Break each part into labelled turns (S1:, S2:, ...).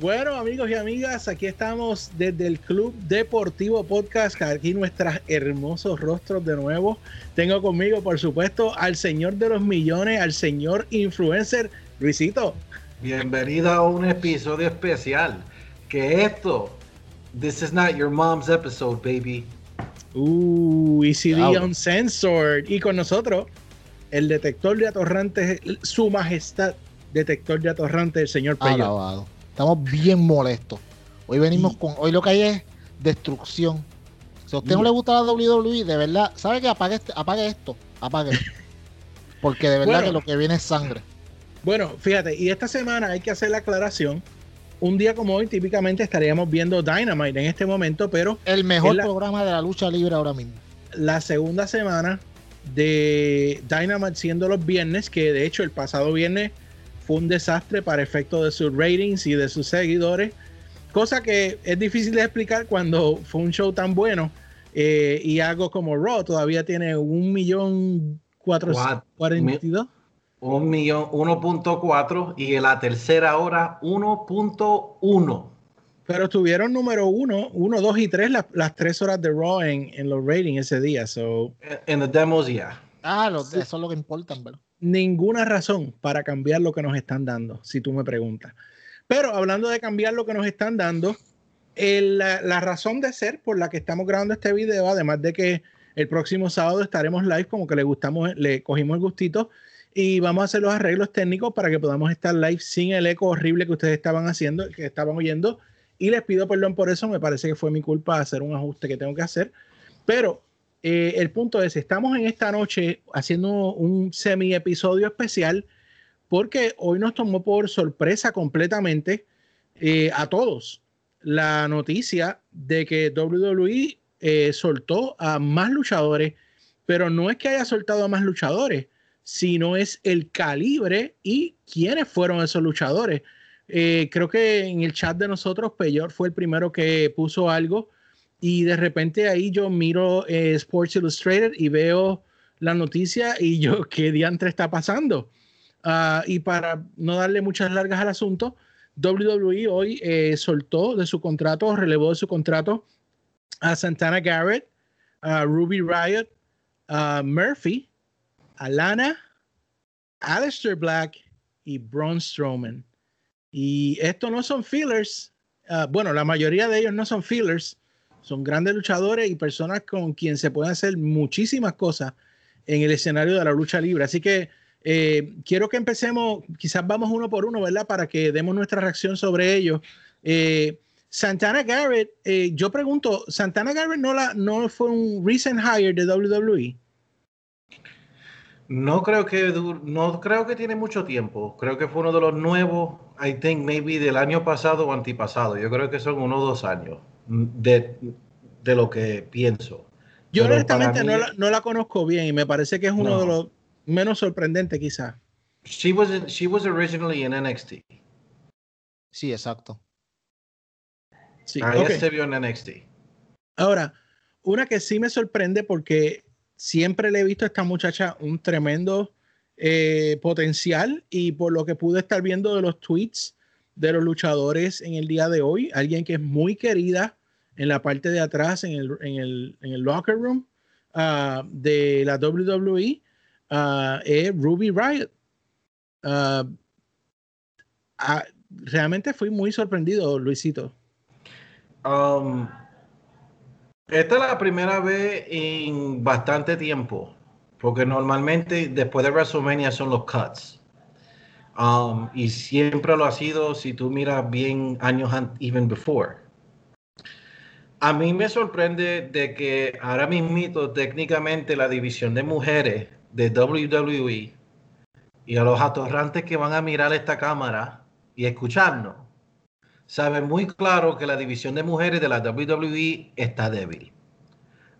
S1: Bueno, amigos y amigas, aquí estamos desde el Club Deportivo Podcast. Aquí nuestros hermosos rostros de nuevo. Tengo conmigo, por supuesto, al señor de los millones, al señor influencer, Luisito.
S2: Bienvenido a un episodio especial. Que esto, this is not your mom's episode, baby.
S1: Uh, ECD Uncensored. Y con nosotros, el detector de atorrantes, su majestad, detector de atorrantes, el señor Pello.
S3: Estamos bien molestos. Hoy venimos con. Hoy lo que hay es destrucción. Si a usted no le gusta la WWE, de verdad, ¿sabe que apague, este, apague esto? Apague. Porque de verdad que lo que viene es sangre.
S1: Bueno, fíjate, y esta semana hay que hacer la aclaración. Un día como hoy, típicamente estaríamos viendo Dynamite en este momento, pero.
S3: El mejor programa de la lucha libre ahora mismo.
S1: La segunda semana de Dynamite siendo los viernes, que de hecho el pasado viernes fue un desastre para efecto de sus ratings y de sus seguidores, cosa que es difícil de explicar cuando fue un show tan bueno eh, y algo como Raw todavía tiene un millón cuatro
S2: Un millón 1.4 y en la tercera hora 1.1.
S1: Pero estuvieron número uno, uno, dos y tres las, tres horas de Raw en, en los ratings ese día. So.
S2: En los demos ya.
S3: Ah, eso es lo que importa, ¿verdad?
S1: Ninguna razón para cambiar lo que nos están dando, si tú me preguntas. Pero hablando de cambiar lo que nos están dando, la, razón de ser por la que estamos grabando este video, además de que el próximo sábado estaremos live, como que le gustamos, le cogimos el gustito y vamos a hacer los arreglos técnicos para que podamos estar live sin el eco horrible que ustedes estaban haciendo, que estaban oyendo. Y les pido perdón por eso, me parece que fue mi culpa hacer un ajuste que tengo que hacer. Pero eh, el punto es, estamos en esta noche haciendo un semi episodio especial porque hoy nos tomó por sorpresa completamente eh, a todos la noticia de que WWE eh, soltó a más luchadores, pero no es que haya soltado a más luchadores, sino es el calibre y quiénes fueron esos luchadores. creo que en el chat de nosotros, Peyor fue el primero que puso algo y de repente ahí yo miro eh, Sports Illustrated y veo la noticia y yo, ¿qué diantre está pasando? Ah, y para no darle muchas largas al asunto, WWE hoy eh, soltó de su contrato, relevó de su contrato a Santana Garrett, a Ruby Riot, a Murphy, a Lana, Aleister Black y Braun Strowman. Y estos no son fillers. Ah, bueno, la mayoría de ellos no son fillers son grandes luchadores y personas con quien se pueden hacer muchísimas cosas en el escenario de la lucha libre. Así que eh, quiero que empecemos, quizás vamos uno por uno, ¿verdad? Para que demos nuestra reacción sobre ello. Eh, Santana Garrett, eh, yo pregunto, ¿Santana Garrett no, la, no fue un recent hire de WWE?
S2: No creo que no creo que tiene mucho tiempo. Creo que fue uno de los nuevos, I think maybe del año pasado o antipasado. Yo creo que son uno o dos años de, de lo que pienso.
S1: Yo honestamente no, la, no, la, conozco bien y me parece que es uno de los menos sorprendentes quizás.
S2: She was, she was originally in NXT.
S3: Sí, exacto.
S2: Sí, Ahí se vio en NXT.
S1: Ahora, una que sí me sorprende porque siempre le he visto a esta muchacha un tremendo eh, potencial y por lo que pude estar viendo de los tweets de los luchadores en el día de hoy, alguien que es muy querida en la parte de atrás, en el, en el, en el locker room uh, de la WWE, uh, es Ruby Riot. Uh, realmente fui muy sorprendido, Luisito.
S2: Um, esta es la primera vez en bastante tiempo, porque normalmente después de WrestleMania son los cuts. Um, y siempre lo ha sido si tú miras bien años even before. A mí me sorprende de que ahora mismo técnicamente la división de mujeres de WWE y a los atorrantes que van a mirar esta cámara y escucharnos, saben muy claro que la división de mujeres de la WWE está débil.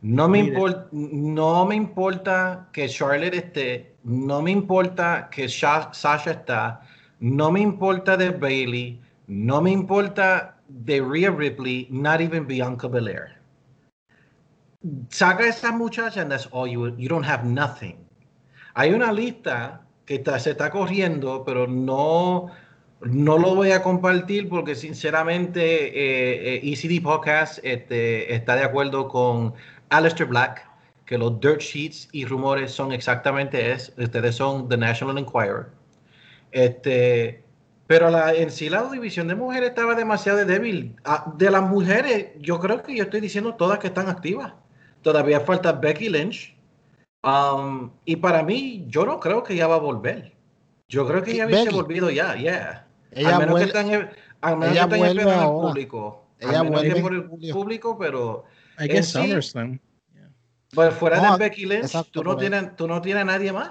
S2: No me, no me importa que Charlotte esté, no me importa que Sasha está, no me importa de Bailey, no me importa de Rhea Ripley, not even Bianca Belair. Saca a esa muchacha and that's all you, you don't have nothing. Hay una lista que está, se está corriendo, pero no, No lo voy a compartir porque sinceramente eh, eh ECD Podcast este, está de acuerdo con Alistair Black, que los dirt sheets y rumores son exactamente es. Ustedes son The National Enquirer. Este, pero la, en sí la división de mujeres estaba demasiado débil. Ah, de las mujeres, yo creo que yo estoy diciendo todas que están activas. Todavía falta Becky Lynch. Um, y para mí, yo no creo que ella va a volver. Yo creo que ella hubiese volvido ya, yeah.
S3: Ella
S2: al menos
S3: vuelve,
S2: que están, al menos que
S3: vuelve
S2: esperando
S3: ahora.
S2: público.
S3: Ella
S2: al menos que
S3: vuelve
S2: por
S3: en
S2: el público, pero
S1: I guess
S2: sí,
S1: SummerSlam.
S2: pues fuera
S3: No,
S2: de Becky Lynch,
S3: exacto,
S2: tú, no
S3: ahí.
S2: tienes, tú no tienes a nadie más.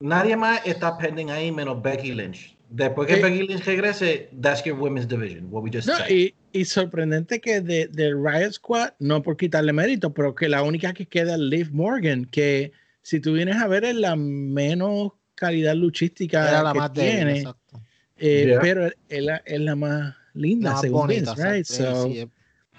S2: Nadie más está pending ahí menos Becky Lynch. Después que
S1: Eh,
S2: Becky Lynch regrese, that's your women's division, what we just
S1: No,
S2: said.
S1: y, y sorprendente que de, de Riot Squad, no por quitarle mérito, pero que la única que queda es Liv Morgan, que si tú vienes a ver es la menos calidad luchística
S3: era la
S1: que
S3: más débil,
S1: tiene,
S3: exacto.
S1: eh,
S2: Yeah.
S1: pero es la, es la más linda,
S3: La más
S1: según
S3: bonita,
S1: Vince, right?
S3: exacto.
S1: So,
S3: sí,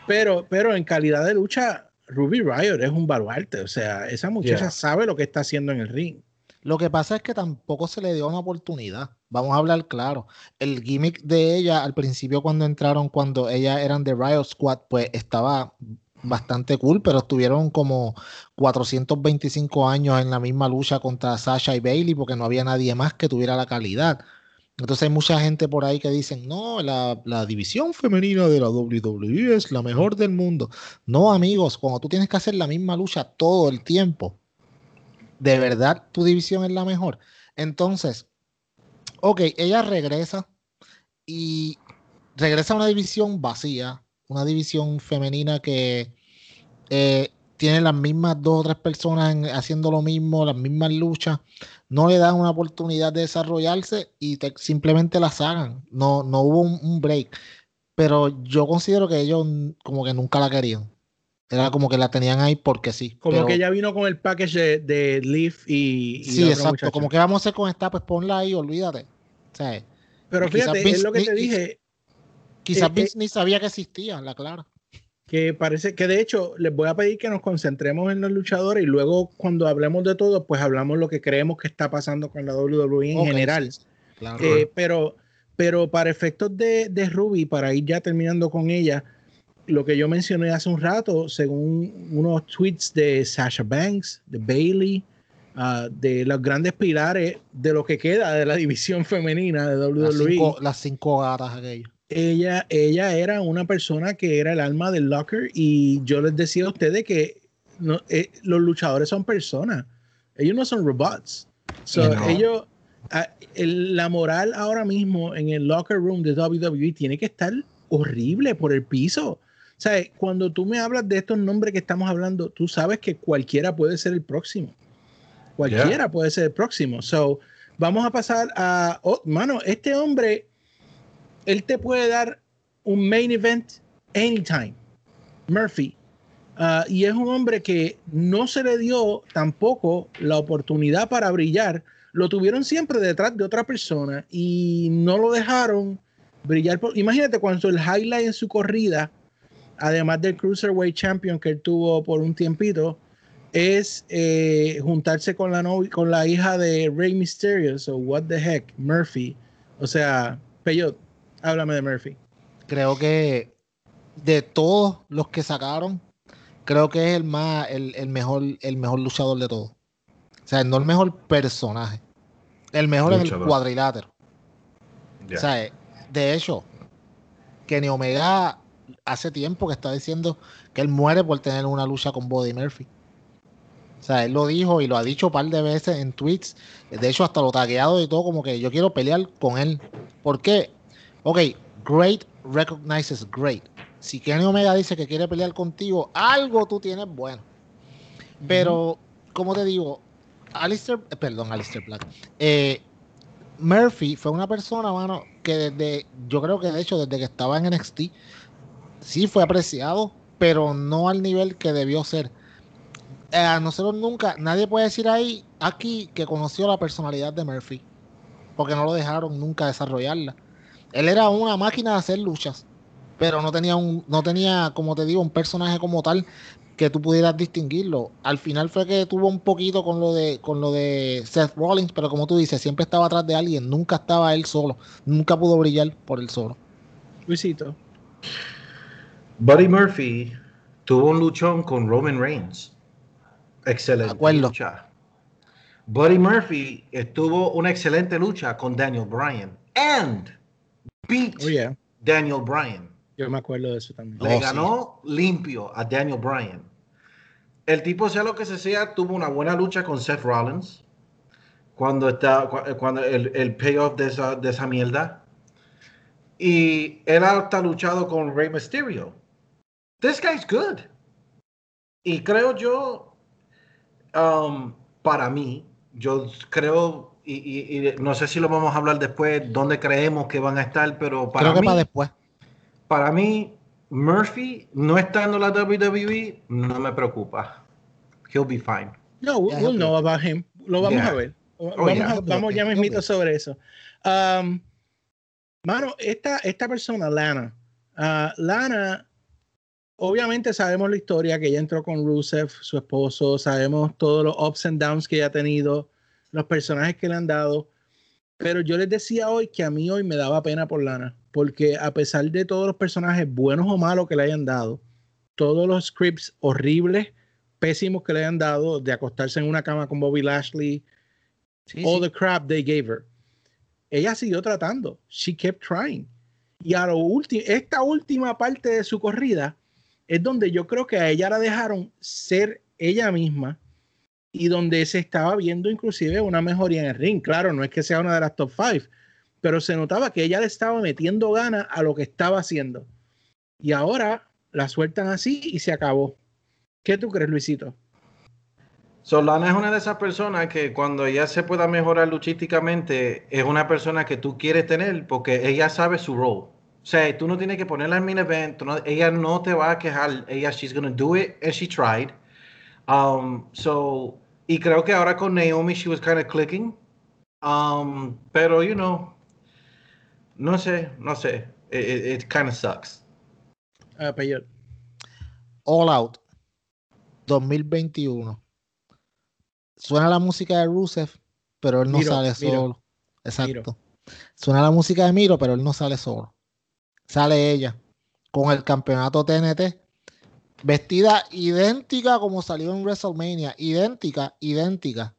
S1: pero, pero en calidad de lucha, Ruby Riot es un baluarte, o sea, esa muchacha
S2: Yeah.
S1: sabe lo que está haciendo en el ring.
S3: Lo que pasa es que tampoco se le dio una oportunidad. Vamos a hablar claro. El gimmick de ella al principio cuando entraron, cuando ellas eran de Riot Squad, pues estaba bastante cool, pero estuvieron como 425 años en la misma lucha contra Sasha y Bailey porque no había nadie más que tuviera la calidad. Entonces hay mucha gente por ahí que dicen, no, la, división femenina de la WWE es la mejor del mundo. No, amigos, cuando tú tienes que hacer la misma lucha todo el tiempo, de verdad tu división es la mejor. Entonces, ok, ella regresa y regresa a una división vacía, una división femenina que eh, tiene las mismas dos o tres personas en- haciendo lo mismo, las mismas luchas, no le dan una oportunidad de desarrollarse y te- simplemente la sacan. No, no hubo un, un break. Pero yo considero que ellos como que nunca la querían. Era como que la tenían ahí porque sí.
S1: Como
S3: pero-
S1: que ella vino con el package de, de Liv y, y
S3: Sí, exacto.
S1: muchacha.
S3: Como que vamos a hacer con esta, pues ponla ahí, olvídate. O sea,
S1: Pero fíjate, es lo que te
S3: ni-
S1: dije,
S3: quizás
S1: Eh,
S3: Vince ni sabía que existía, la clara.
S1: Que parece que de hecho les voy a pedir que nos concentremos en los luchadores y luego cuando hablemos de todo, pues hablamos lo que creemos que está pasando con la WWE en general.
S3: claro.
S1: Eh, pero, pero para efectos de, de Ruby, para ir ya terminando con ella, lo que yo mencioné hace un rato, según unos tweets de Sasha Banks, de Bailey, ah, de los grandes pilares de lo que queda de la división femenina de
S3: las,
S1: WWE,
S3: cinco, las cinco gatas aquellas.
S1: Ella, ella era una persona que era el alma del locker y yo les decía a ustedes que no, eh, los luchadores son personas, ellos no son robots. So,
S2: No.
S1: ellos, el- la moral ahora mismo en el locker room de WWE tiene que estar horrible por el piso. O sea, cuando tú me hablas de estos nombres que estamos hablando, tú sabes que cualquiera puede ser el próximo. Cualquiera puede ser el próximo. So, vamos a pasar a. Oh, mano, este hombre, él te puede dar un main event anytime. Murphy. Ah, y es un hombre que no se le dio tampoco la oportunidad para brillar. Lo tuvieron siempre detrás de otra persona y no lo dejaron brillar. Imagínate cuando el highlight en su corrida, además del Cruiserweight Champion que él tuvo por un tiempito, es eh, juntarse con la, novi- con la hija de Rey Mysterio. So, what the heck, Murphy. O sea, Peyot, háblame de Murphy.
S3: Creo que de todos los que sacaron, creo que es el más, el, el mejor, el mejor luchador de todos. O sea, no el mejor personaje. El mejor en el cuadrilátero. O sea, de hecho, Kenny Omega hace tiempo que está diciendo que él muere por tener una lucha con Buddy Murphy. O sea, él lo dijo y lo ha dicho un par de veces en tweets. De hecho, hasta lo tagueado y todo, como que yo quiero pelear con él. ¿Por qué? Ok, great recognizes great. Si Kenny Omega dice que quiere pelear contigo, algo tú tienes bueno. Pero, como te digo, Alistair, eh, perdón, Alistair Black. eh, Murphy fue una persona, mano, que desde, yo creo que de hecho desde que estaba en NXT, sí fue apreciado, pero no al nivel que debió ser. Eh, a nosotros nunca, nadie puede decir ahí, aquí, que conoció la personalidad de Murphy, porque no lo dejaron nunca desarrollarla. Él era una máquina de hacer luchas, pero no tenía un, no tenía, como te digo, un personaje como tal que tú pudieras distinguirlo. Al final fue que tuvo un poquito con lo de, con lo de Seth Rollins, pero como tú dices, siempre estaba atrás de alguien, nunca estaba él solo, nunca pudo brillar por él solo.
S1: Luisito.
S2: Buddy Murphy tuvo un luchón con Roman Reigns. Excelente
S3: Acuerdo.
S2: lucha. Buddy Murphy estuvo una excelente lucha con Daniel Bryan. And beat
S1: Oh, yeah.
S2: Daniel Bryan.
S1: Yo me acuerdo de eso también.
S2: Le
S3: Oh, sí.
S2: ganó limpio a Daniel Bryan. El tipo, sea lo que se sea, tuvo una buena lucha con Seth Rollins. Cuando está, eh, cuando el, el payoff de esa, de esa mierda. Y él hasta luchado con Rey Mysterio. This guy's good. Y creo yo, um, para mí, yo creo, y, y- y no sé si lo vamos a hablar después, dónde creemos que van a estar, pero para
S3: Creo que
S2: mí,
S3: para después.
S2: para mí, Murphy no estando en la WWE no me preocupa. He'll be fine.
S1: No, we'll
S3: he'll
S1: know about him. Lo vamos
S2: Yeah.
S1: a ver.
S2: Oh,
S1: vamos
S2: yeah.
S1: a- vamos
S3: okay.
S1: ya mismito sobre eso. Um, mano, esta, esta persona, Lana, ah, Lana, obviamente sabemos la historia que ella entró con Rusev, su esposo, sabemos todos los ups and downs que ella ha tenido, los personajes que le han dado, pero yo les decía hoy que a mí hoy me daba pena por Lana, porque a pesar de todos los personajes buenos o malos que le hayan dado, todos los scripts horribles, pésimos que le hayan dado, de acostarse en una cama con Bobby Lashley,
S3: Sí,
S1: all
S3: sí.
S1: the crap they gave her. Ella siguió tratando. She kept trying. Y a lo último, esta última parte de su corrida es donde yo creo que a ella la dejaron ser ella misma y donde se estaba viendo inclusive una mejoría en el ring. Claro, no es que sea una de las top five, pero se notaba que ella le estaba metiendo ganas a lo que estaba haciendo. Y ahora la sueltan así y se acabó. ¿Qué tú crees, Luisito?
S2: Solana es una de esas personas que cuando ella se pueda mejorar luchísticamente, es una persona que tú quieres tener porque ella sabe su rol. O sea, tú no tienes que ponerla en main event, no- ella no te va a quejar, ella, she's gonna do it, and she tried. Um, so, y creo que ahora con Naomi, she was kind of clicking. Um, pero, you know, no sé, no sé, it, it, it kind of sucks.
S3: All Out 2021. Suena la música de Rusev, pero él no
S1: Miro,
S3: sale
S1: Miro,
S3: solo. Exacto. Suena la música de Miro, pero él no sale solo. Sale ella con el campeonato TNT, vestida idéntica como salió en WrestleMania, idéntica, idéntica.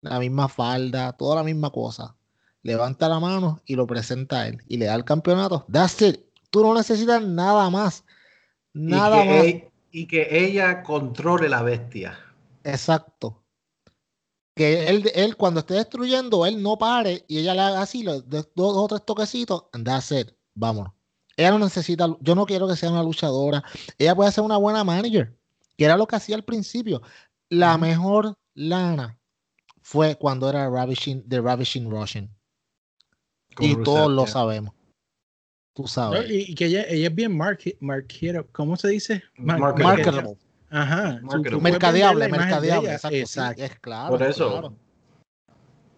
S3: La misma falda, toda la misma cosa. Levanta la mano y lo presenta a él y le da el campeonato. That's it. Tú no necesitas nada más. Nada
S2: y,
S3: más.
S2: y que ella controle la bestia.
S3: Exacto. Que él, él cuando esté destruyendo, él no pare y ella le haga así, dos o tres toquecitos, and that's it. Vámonos. Ella no necesita, yo no quiero que sea una luchadora. Ella puede ser una buena manager, que era lo que hacía al principio. La mejor lana fue cuando era Ravishing, The Ravishing Russian. Y
S2: Rusev,
S3: todos lo sabemos. Tú
S1: No,
S3: sabes.
S1: y, y que ella, ella es bien market, marketable. ¿Cómo se dice? Mar-
S2: Marketable.
S3: Marketable.
S1: Ajá. Tú- tú
S2: Marketable.
S3: Mercadeable, mercadeable. Exacto. sí,
S1: Exacto.
S3: es claro.
S2: Por eso.
S3: claro.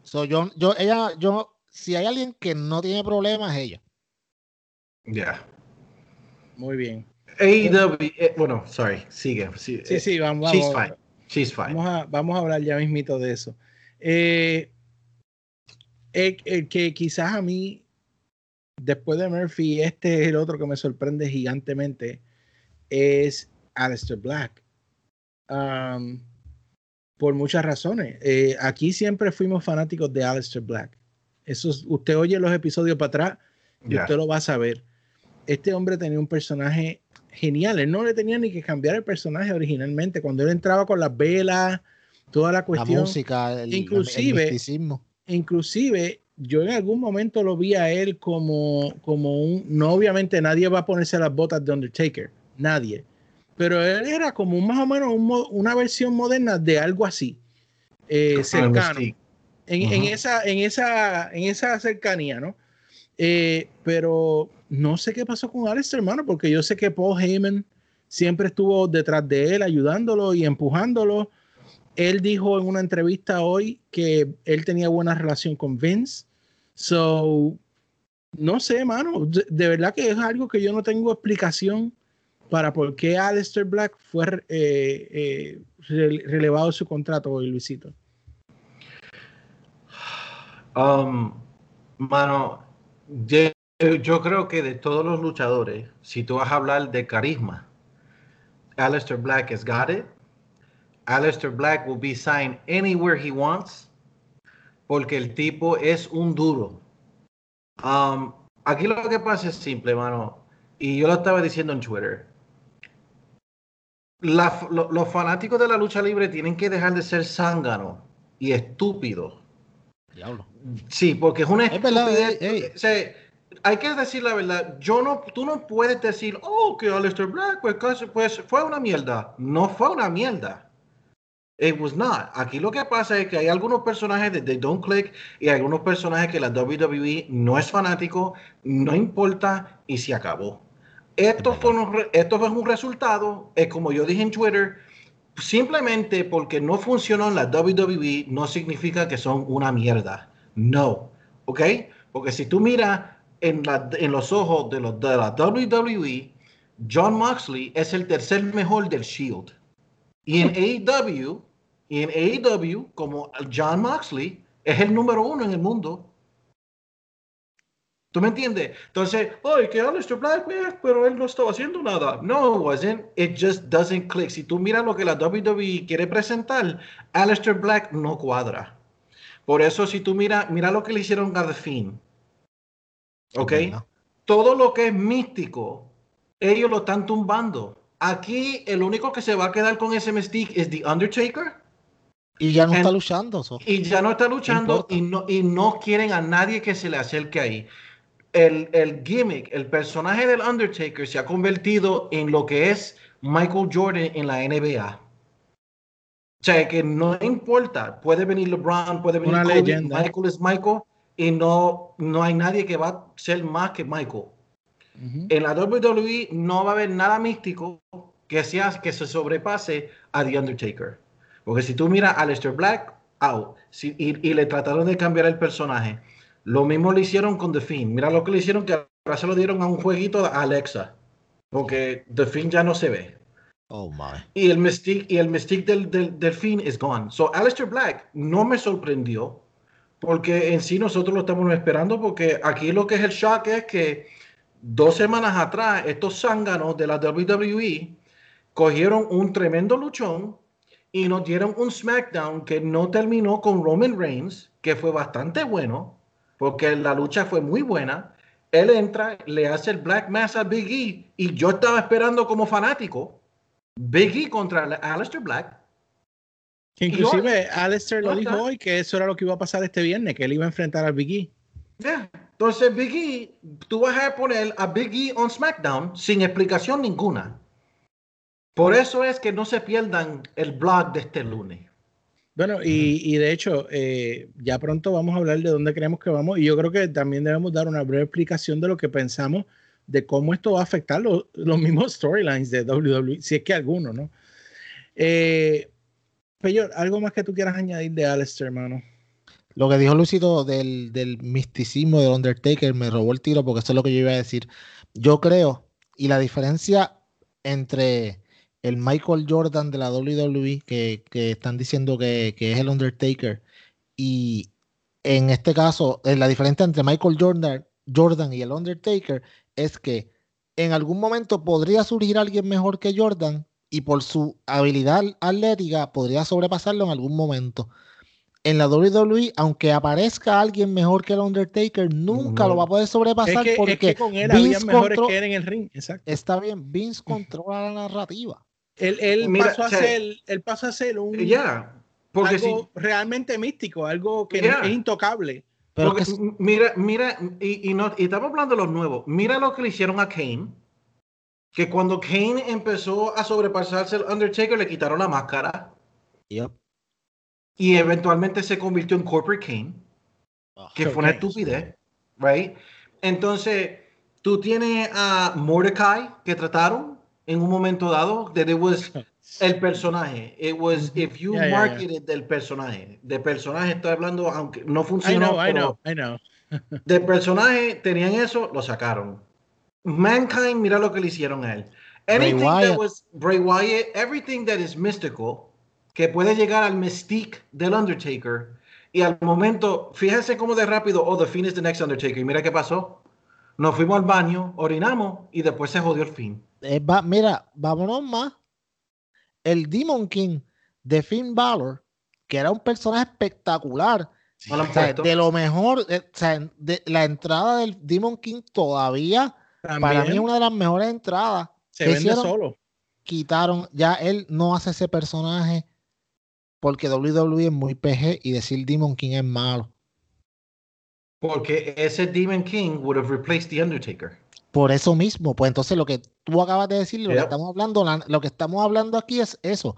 S3: So, yo, yo, ella, yo, si hay alguien que no tiene problemas, es ella.
S2: Yeah.
S1: Muy bien.
S2: AEW, eh, bueno, sorry, sigue. Sí,
S1: Sí,
S2: eh,
S1: sí, vamos,
S2: She's
S1: vamos,
S2: fine. She's fine.
S1: vamos, a, vamos a hablar ya mismito de eso. Eh, el, el que quizás a mí, después de Murphy, este es el otro que me sorprende gigantemente, es Aleister Black. Um, por muchas razones. Eh, aquí siempre fuimos fanáticos de Aleister Black. Eso es- usted oye los episodios para atrás y
S2: Yeah.
S1: usted lo va a saber. Este hombre tenía un personaje genial. Él no le tenía ni que cambiar el personaje originalmente. Cuando él entraba con las velas, toda la
S3: La
S1: cuestión.
S3: música, el,
S1: Inclusive-
S3: el misticismo.
S1: Inclusive, yo en algún momento lo vi a él como, como un... No, obviamente nadie va a ponerse las botas de Undertaker. Nadie. Pero él era como un, más o menos un una versión moderna de algo así. eh, cercano en, en
S2: Ujú.
S1: esa, en, esa, en esa cercanía, ¿no? Eh, pero no sé qué pasó con Alex, hermano, porque yo sé que Paul Heyman siempre estuvo detrás de él, ayudándolo y empujándolo. Él dijo en una entrevista hoy que él tenía buena relación con Vince. So, No sé, mano. De, verdad que es algo que yo no tengo explicación para por qué Aleister Black fue eh, eh, rele- relevado su contrato hoy, Luisito.
S2: Um, mano, yo creo que de todos los luchadores, si tú vas a hablar de carisma, Aleister Black has got it. Aleister Black will be signed anywhere he wants porque el tipo es un duro. Um, aquí lo que pasa es simple, mano. Y yo lo estaba diciendo en Twitter. La- lo- los fanáticos de la lucha libre tienen que dejar de ser zánganos y estúpidos.
S3: Diablo.
S2: Sí, porque es una
S3: Es verdad,
S2: estupidez.
S3: ey, ey.
S2: O sea, hay que decir la verdad. Yo no, tú no puedes decir, oh, que Aleister Black pues, pues, fue una mierda. No fue una mierda. It was not. Aquí lo que pasa es que hay algunos personajes de They Don't Click y hay algunos personajes que la WWE no es fanático, no importa y se acabó. Esto fue, un, esto fue un resultado, es como yo dije en Twitter, simplemente porque no funcionó en la WWE no significa que son una mierda. No, ¿ok? Porque si tú miras en, la- en los ojos de, los, de la WWE, John Moxley es el tercer mejor del Shield. Y en AEW, y en AEW, como John Moxley es el número uno en el mundo. ¿Tú me entiendes? Entonces, ay, que Aleister Black, eh, pero él no estaba haciendo nada. No, it wasn't. It just doesn't click. Si tú miras lo que la WWE quiere presentar, Aleister Black no cuadra. Por eso, si tú miras, mira lo que le hicieron a The Fiend. ¿Ok? Todo lo que es místico, ellos lo están tumbando. Aquí, el único que se va a quedar con ese mystique es The Undertaker.
S3: Y ya no está luchando. so.
S2: Y ya no está luchando y no, y no quieren a nadie que se le acerque ahí. El, el gimmick, el personaje del Undertaker se ha convertido en lo que es Michael Jordan en la NBA. O sea, que no importa, puede venir LeBron, puede venir
S1: Una
S2: Kobe,
S1: leyenda.
S2: Michael es Michael y no, no hay nadie que va a ser más que Michael.
S1: Ujú.
S2: En la WWE no va a haber nada místico que, sea, que se sobrepase a The Undertaker. Porque si tú miras a Aleister Black, out. Si- y, y le trataron de cambiar el personaje. Lo mismo le hicieron con The Fiend. Mira lo que le hicieron, que ahora se lo dieron a un jueguito a Alexa. Porque The Fiend ya no se ve.
S3: Oh my.
S2: Y el mystique, y el mystique del, del, del Fiend is gone. So Aleister Black no me sorprendió. Porque en sí nosotros lo estamos esperando. Porque aquí lo que es el shock es que dos semanas atrás, estos zánganos de la WWE cogieron un tremendo luchón y nos dieron un SmackDown que no terminó con Roman Reigns, que fue bastante bueno, porque la lucha fue muy buena. Él entra, le hace el Black Mass a Big E, y yo estaba esperando como fanático Big E contra Aleister Black.
S1: Inclusive, Alistair lo dijo hoy que eso era lo que iba a pasar este viernes, que él iba a enfrentar al Big E.
S2: Yeah. Entonces, Big E, tú vas a poner a Big E on SmackDown sin explicación ninguna. Por eso es que no se pierdan el blog de este lunes.
S1: Bueno, y, y de hecho, eh, ya pronto vamos a hablar de dónde creemos que vamos y yo creo que también debemos dar una breve explicación de lo que pensamos de cómo esto va a afectar lo- los mismos storylines de WWE, si es que alguno, ¿no? Eh, Peyor, ¿algo más que tú quieras añadir de Alistair, hermano?
S3: Lo que dijo Luisito del, del misticismo del Undertaker me robó el tiro porque eso es lo que yo iba a decir. Yo creo, y la diferencia entre el Michael Jordan de la WWE, que, que están diciendo que, que es el Undertaker, y en este caso, eh, la diferencia entre Michael Jordan, Jordan y el Undertaker es que en algún momento podría surgir alguien mejor que Jordan y por su habilidad atlética podría sobrepasarlo en algún momento en la WWE, aunque aparezca alguien mejor que el Undertaker, nunca
S2: No.
S3: lo va a poder
S1: Es
S3: sobrepasar
S1: es
S3: porque
S1: que con él había
S3: Vince
S1: mejores que él en el ring, exacto.
S3: está bien, Vince controla la narrativa.
S1: Él, él
S2: Mira,
S1: pasó a
S2: o sea,
S1: ser, él pasó a ser un
S2: Ya. Porque si,
S1: algo realmente místico, algo que
S2: Yeah.
S1: es intocable.
S3: Pero
S2: Porque,
S3: que-
S2: mira, mira, y, y no, y estamos hablando de los nuevos. Mira lo que le hicieron a Kane. Que cuando Kane empezó a sobrepasarse el Undertaker, le quitaron la máscara.
S3: Yep.
S2: Y eventualmente se convirtió en Corporate Kane. Que fue una
S1: Ok.
S2: estupidez. Right? Entonces, tú tienes a Mordecai que trataron en un momento dado. That it was el personaje. It was if you
S1: Yeah, yeah, yeah.
S2: marketed del personaje. De personaje estoy hablando, aunque no
S1: I
S2: funcionó.
S1: know, I
S2: pero-
S1: know, I know.
S2: Del personaje tenían eso, lo sacaron. Mankind, mira lo que le hicieron a él. Anything that was Bray Wyatt, everything that is mystical, que puede llegar al mystique del Undertaker, y al momento, fíjense cómo de rápido, oh, The Fiend is the next Undertaker, y mira qué pasó. Nos fuimos al baño, orinamos, y después se jodió el fin.
S3: Eh, mira, vámonos más. El Demon King de Finn Balor, que era un personaje espectacular, de lo mejor, eh, de, la entrada del Demon King todavía, para mí es una de las mejores entradas.
S1: Se vende solo.
S3: Quitaron, ya él no hace ese personaje porque WWE es muy PG y decir Demon King es malo.
S2: Porque ese Demon King would have replaced the Undertaker.
S3: Por eso mismo, pues entonces lo que tú acabas de decir, lo que estamos hablando, lo que estamos hablando aquí es eso.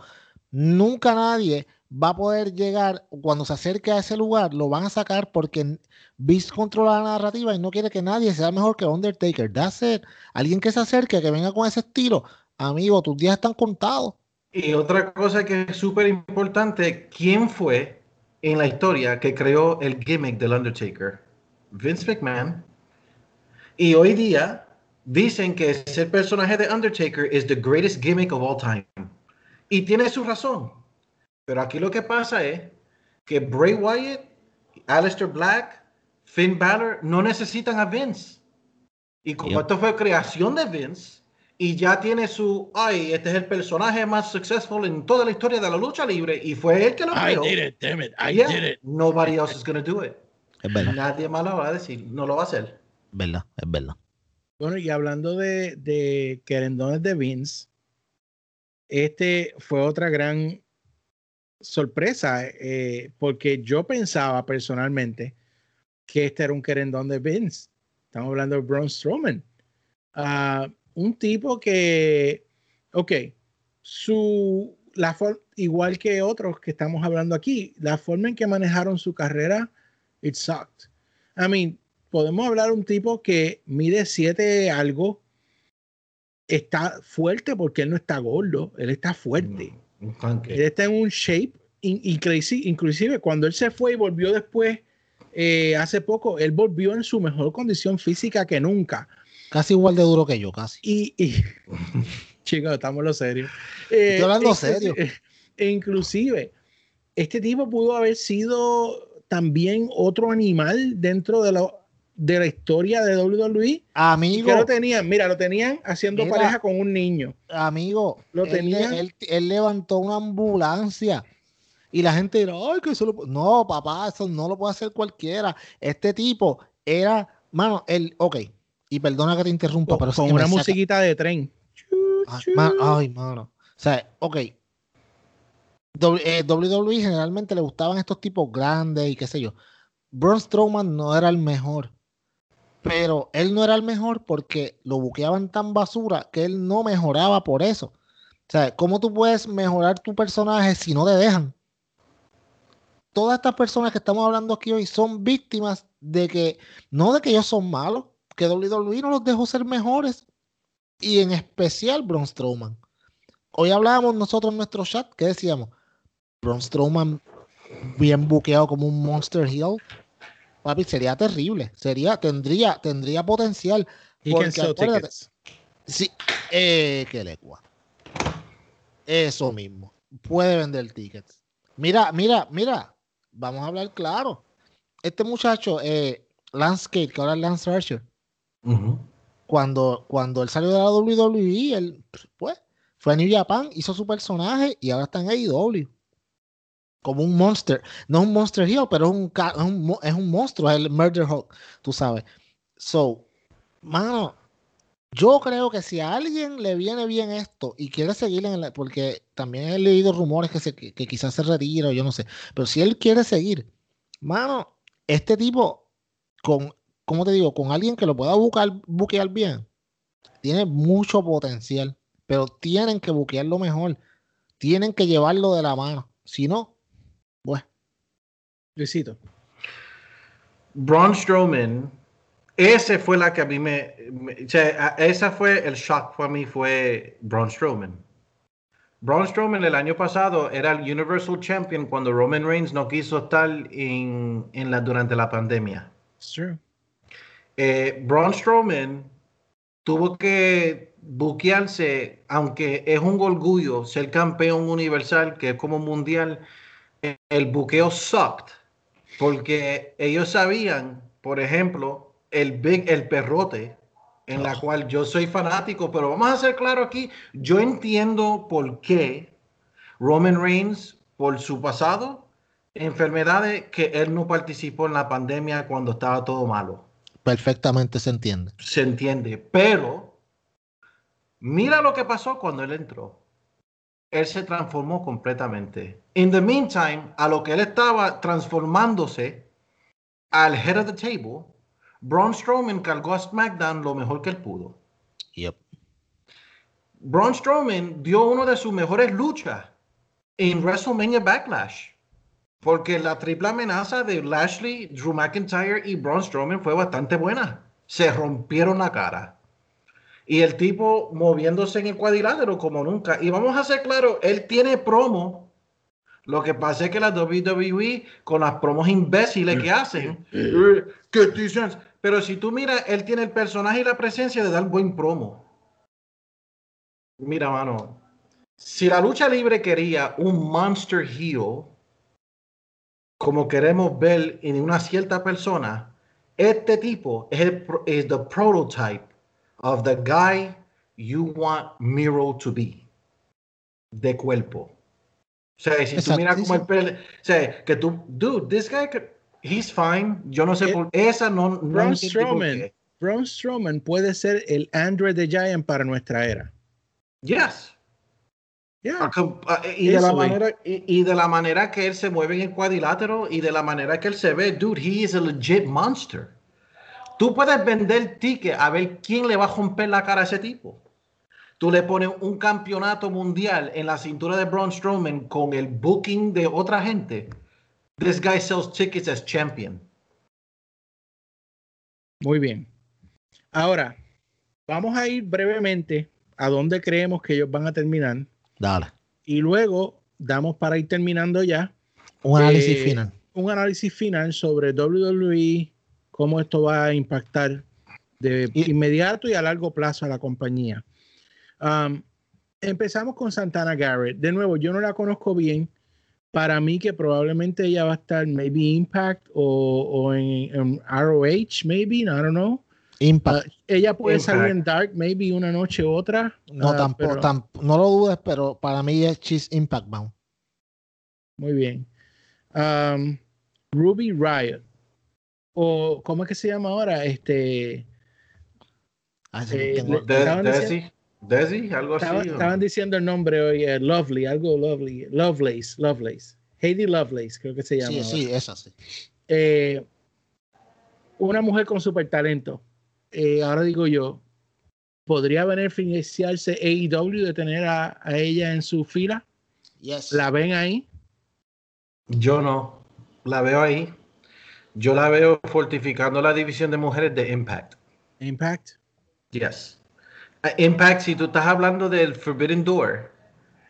S3: Nunca nadie va a poder llegar, cuando se acerque a ese lugar, lo van a sacar porque Beast controla la narrativa y no quiere que nadie sea mejor que Undertaker. That's it. Alguien que se acerque, que venga con ese estilo, amigo, tus días están contados.
S2: Y otra cosa que es súper importante, ¿quién fue en la historia que creó el gimmick del Undertaker? Vince McMahon. Y hoy día dicen que ese personaje de Undertaker es the greatest gimmick of all time. Y tiene su razón pero aquí lo que pasa es que Bray Wyatt, Aleister Black, Finn Balor no necesitan a Vince. Y como esto fue creación de Vince, y ya tiene su, ay, este es el personaje más successful en toda la historia de la lucha libre, y fue él que lo creó.
S1: I did it, damn it, I did it.
S2: Nobody else is going to do it.
S3: Es verdad.
S2: Nadie más lo va a decir, no lo va a hacer.
S3: Es verdad, es verdad.
S1: Bueno, y hablando de, de querendones de Vince, este fue otra gran sorpresa, eh, porque yo pensaba personalmente que este era un querendón de Vince. Estamos hablando de Braun Strowman. Ah, un tipo que, ok, su, la igual que otros que estamos hablando aquí, la forma en que manejaron su carrera, it sucked. I mean, podemos hablar de un tipo que mide siete algo, está fuerte porque él no está gordo, él está fuerte. Él está en un shape inclusive, cuando él se fue y volvió después, eh, hace poco, él volvió en su mejor condición física que nunca.
S3: Casi igual de duro que yo, casi.
S1: Y, chicos, estamos en lo serio.
S3: Estoy hablando serio.
S1: E inclusive, este tipo pudo haber sido también otro animal dentro de la, de la historia de WWE.
S3: Amigo.
S1: Que lo tenían, mira, lo tenían haciendo pareja con un niño.
S3: Amigo, lo él, él, levantó una ambulancia. Y la gente dirá, ay, que eso lo... No, papá, eso no lo puede hacer cualquiera. Este tipo era, mano, el, ok, y perdona que te interrumpa, pero
S1: con una musiquita de tren.
S3: ay, mano. O sea, ok. WWE generalmente le gustaban estos tipos grandes y qué sé yo. Braun Strowman no era el mejor. Pero él no era el mejor porque lo buqueaban tan basura que él no mejoraba por eso. O sea, ¿cómo tú puedes mejorar tu personaje si no te dejan? todas estas personas que estamos hablando aquí hoy son víctimas de que, no de que ellos son malos, que WWE no los dejó ser mejores. Y en especial Braun Strowman. Hoy hablábamos nosotros en nuestro chat, ¿qué decíamos? Braun Strowman bien buqueado como un Monster Hill. Papi, sería terrible. Sería, tendría, tendría potencial. Porque, sí, eh, que le Eso mismo. Puede vender tickets. Mira, mira, mira vamos a hablar claro. Este muchacho, eh, Lance Cade, que ahora es Lance Archer, cuando, cuando él salió de la WWE, él pues, fue a New Japan, hizo su personaje y ahora está en AEW. Como un monster. No es un monster hill, pero es un, es un, monstruo, es el Murder Hawk, tú sabes. So, mano, yo creo que si a alguien le viene bien esto y quiere seguir en porque también he leído rumores que, se, que, quizás se retira o yo no sé, pero si él quiere seguir, mano, este tipo con, ¿cómo te digo? Con alguien que lo pueda buscar, buquear bien, tiene mucho potencial, pero tienen que buquearlo mejor, tienen que llevarlo de la mano, si no, bueno.
S1: Luisito.
S2: Braun Strowman ese fue la que a mí me, o sea, esa fue el shock para mí fue Braun Strowman. Braun Strowman el año pasado era el Universal Champion cuando Roman Reigns no quiso estar en, en la, durante la pandemia. eh, Braun Strowman tuvo que buquearse, aunque es un orgullo ser campeón universal, que es como mundial, el buqueo sucked, porque ellos sabían, por ejemplo, el big, el perrote, en la cual yo soy fanático, pero vamos a ser claro aquí, yo entiendo por qué Roman Reigns, por su pasado, enfermedades, que él no participó en la pandemia cuando estaba todo malo.
S3: Perfectamente se entiende.
S2: Se entiende, pero mira lo que pasó cuando él entró. Él se transformó completamente. In the meantime, a lo que él estaba transformándose al head of the table, Braun Strowman cargó a SmackDown lo mejor que él pudo.
S3: Yep.
S2: Braun Strowman dio una de sus mejores luchas en WrestleMania Backlash. Porque la triple amenaza de Lashley, Drew McIntyre y Braun Strowman fue bastante buena. Se rompieron la cara. Y el tipo moviéndose en el cuadrilátero como nunca. Y vamos a ser claros, él tiene promo. Lo que pasa es que la WWE, con las promos imbéciles que hacen, que dicen, pero si tú miras, él tiene el personaje y la presencia de dar buen promo. Mira, mano, si la lucha libre quería un monster heel, como queremos ver en una cierta persona, este tipo es el es the prototype of the guy you want Miro to be. De cuerpo. O sea, si tú miras como el pelo, o sea, que tú, dude, this guy, he's fine. Yo no sé por esa no.
S1: Braun no Strowman, Braun Strowman puede ser el Android the Giant para nuestra era.
S2: Yes. Yeah. Y, de la manera, y, y, de la manera que él se mueve en el cuadrilátero y de la manera que él se ve, dude, he is a legit monster. Tú puedes vender ticket a ver quién le va a romper la cara a ese tipo. Tú le pones un campeonato mundial en la cintura de Braun Strowman con el booking de otra gente. This guy sells tickets as champion.
S1: Muy bien. Ahora, vamos a ir brevemente a dónde creemos que ellos van a terminar
S3: Dale.
S1: Y luego damos para ir terminando ya.
S3: Un análisis eh, final.
S1: Un análisis final sobre WWE, cómo esto va a impactar de inmediato y a largo plazo a la compañía. Um, empezamos con Santana Garrett. De nuevo, yo no la conozco bien. Para mí que probablemente ella va a estar maybe Impact o, en, en, ROH, maybe, I don't know.
S3: Impact.
S1: Uh, ella puede salir en Dark, maybe una noche u otra.
S3: No, uh, tampoco, no lo dudes, pero para mí es Cheese Impact Bound.
S1: Muy bien. Um, Ruby Riot. O, ¿cómo es que se llama ahora? Este.
S2: Ah, eh, Desi, Desi, algo
S1: así. Estaban diciendo el nombre hoy, Lovely, algo Lovely, Lovelace, Lovelace. Heidi Lovelace, creo que se llama.
S3: Sí, sí, es así.
S1: Eh, una mujer con super talento eh, ahora digo yo, ¿podría beneficiarse AEW de tener a, ella en su fila? ¿La ven ahí?
S2: Yo no, la veo ahí. Yo la veo fortificando la división de mujeres de Impact.
S1: Impact?
S2: Yes. Impact, si tú estás hablando del Forbidden Door,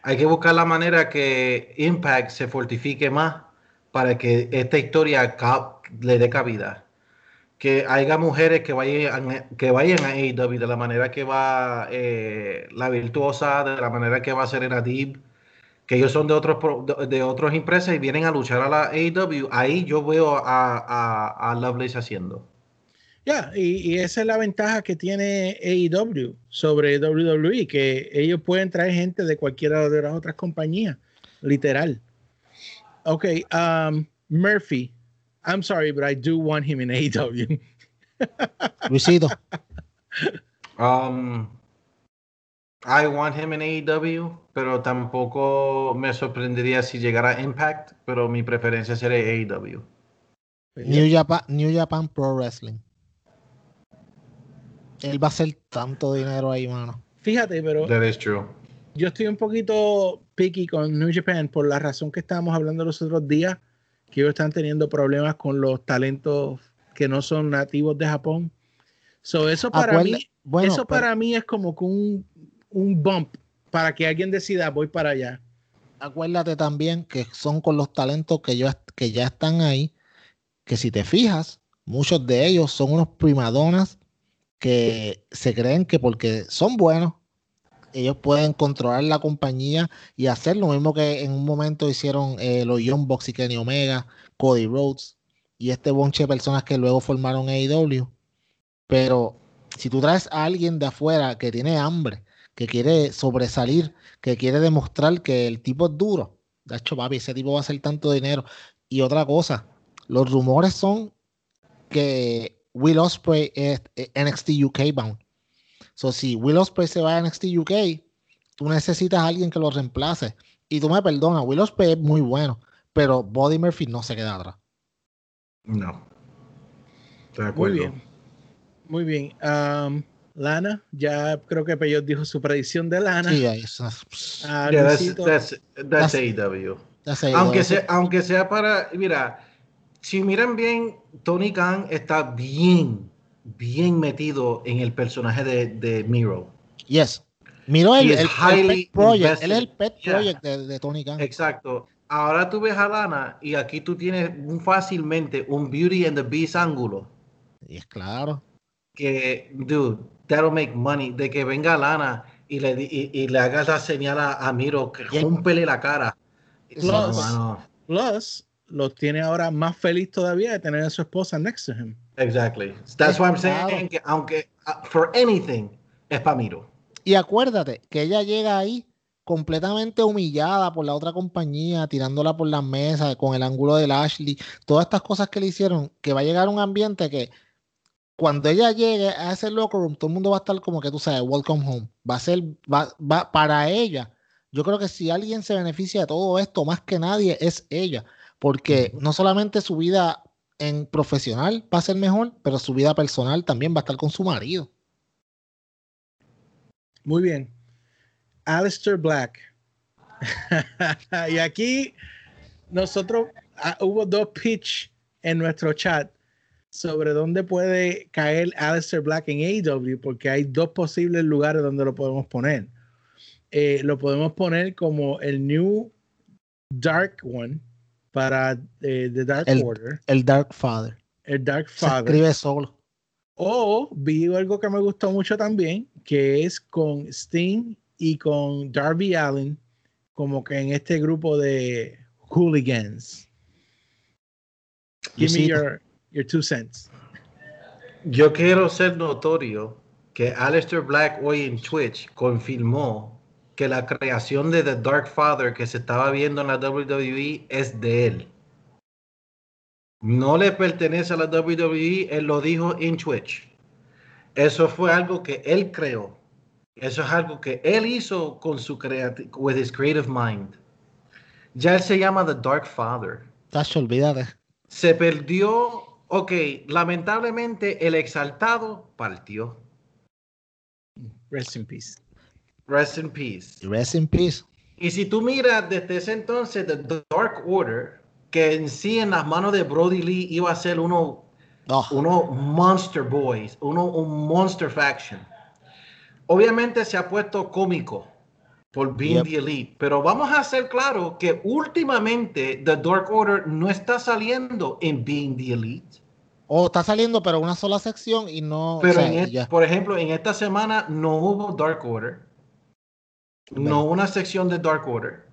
S2: hay que buscar la manera que Impact se fortifique más para que esta historia le dé cabida que haya mujeres que vayan, que vayan a AEW de la manera que va eh, la virtuosa, de la manera que va a ser Deep, que ellos son de otros de, otras empresas y vienen a luchar a la AEW, ahí yo veo a, a, Lovelace haciendo.
S1: Ya, y, esa es la ventaja que tiene AEW sobre WWE, que ellos pueden traer gente de cualquiera de las otras compañías, literal. Ok, um, Murphy, I'm sorry, but I do want him in AEW.
S3: Luisito.
S2: Um, I want him in AEW, pero tampoco me sorprendería si llegara a Impact, pero mi preferencia sería AEW.
S3: New Japan, New Japan Pro Wrestling. Él va a hacer tanto dinero ahí, mano.
S1: Fíjate, pero.
S2: That is true.
S1: Yo estoy un poquito picky con New Japan por la razón que estábamos hablando los otros días que ellos están teniendo problemas con los talentos que no son nativos de Japón. So, eso para mí, eso para mí es como un, un bump para que alguien decida voy para allá.
S3: Acuérdate también que son con los talentos que, que ya están ahí, que si te fijas, muchos de ellos son unos primadonas que se creen que porque son buenos, ellos pueden controlar la compañía y hacer lo mismo que en un momento hicieron eh, los Young Bucks y Kenny Omega, Cody Rhodes y este bonche de personas que luego formaron AEW. Pero si tú traes a alguien de afuera que tiene hambre, que quiere sobresalir, que quiere demostrar que el tipo es duro, de hecho, papi, ese tipo va a hacer tanto dinero. Y otra cosa, los rumores son que Will Ospreay es NXT UK bound. So, si Will Ospreay se va a NXT UK, tú necesitas a alguien que lo reemplace. Y tú me perdonas, Will Ospreay es muy bueno, pero Body Murphy no se queda atrás.
S2: No. Estoy de
S1: Muy
S2: acuerdo.
S1: bien. Muy bien. Um, Lana, ya creo que Peyot dijo su predicción de Lana.
S3: Sí, ahí es-
S1: Ah,
S2: Yeah, that's, that's, that's
S3: That's-
S2: AEW.
S3: ya sé,
S2: Aunque
S3: eso-
S2: sea, aunque sea para, mira, si miran bien, Tony Khan está bien, bien metido en el personaje de, de Miro.
S3: Yes. Miró el, el- el
S2: highly
S3: pet project. Él es el pet
S2: Yeah.
S3: project de, de Tony Khan.
S2: Exacto. Ahora tú ves a Lana y aquí tú tienes un- fácilmente un Beauty and the Beast ángulo
S3: Y es claro.
S2: Que, dude, that'll make money. De que venga Lana y le, y, y le hagas la señal a, a Miro que rómpele la cara.
S1: Plus-
S2: No.
S1: Plus, los tiene ahora más feliz todavía de tener a su esposa next to him.
S2: Exactly. That's why I'm saying que aunque uh, for anything es para Miro.
S3: Y acuérdate que ella llega ahí completamente humillada por la otra compañía, tirándola por las mesas, con el ángulo del Ashley, todas estas cosas que le hicieron, que va a llegar un ambiente que cuando ella llegue a ese locker room, todo el mundo va a estar como que tú sabes, welcome home. Va a ser, va, va, para ella. Yo creo que si alguien se beneficia de todo esto, más que nadie, es ella. Porque no solamente su vida en profesional va a ser mejor, pero su vida personal también va a estar con su marido.
S1: Muy bien. Alistair Black. y aquí nosotros ah, hubo dos pitch en nuestro chat sobre dónde puede caer Alistair Black en AEW, porque hay dos posibles lugares donde lo podemos poner. Eh, lo podemos poner como el New Dark One para eh, The Dark
S3: El-
S1: Order,
S3: El Dark Father.
S1: el Dark
S3: Se
S1: Father.
S3: escribe solo.
S1: O vi algo que me gustó mucho también, que es con Sting y con Darby Allen, como que en este grupo de hooligans. Give me your, your two cents.
S2: Yo quiero ser notorio que Aleister Black hoy en Twitch confirmó que la creación de The Dark Father que se estaba viendo en la WWE es de él. No le pertenece a la WWE, él lo dijo en Twitch. Eso fue algo que él creó. Eso es algo que él hizo con su creati- with his creative mind. Ya él se llama The Dark Father
S3: Tacho, olvídate.
S2: se perdió. Ok, lamentablemente el exaltado partió.
S1: Rest in peace.
S2: Rest in peace.
S3: Rest in peace.
S2: Y si tú miras desde ese entonces, The Dark Order, que en sí en las manos de Brody Lee iba a ser uno,
S3: Oh,
S2: uno Monster Boys, uno un Monster Faction. Obviamente se ha puesto cómico por Being
S3: Yep.
S2: the Elite, pero vamos a ser claro que últimamente The Dark Order no está saliendo en Being the Elite.
S3: Oh, está saliendo, pero una sola sección y no.
S2: Pero,
S3: o sea,
S2: en et-
S3: ya.
S2: por ejemplo, en esta semana no hubo Dark Order. No una sección de Dark Order.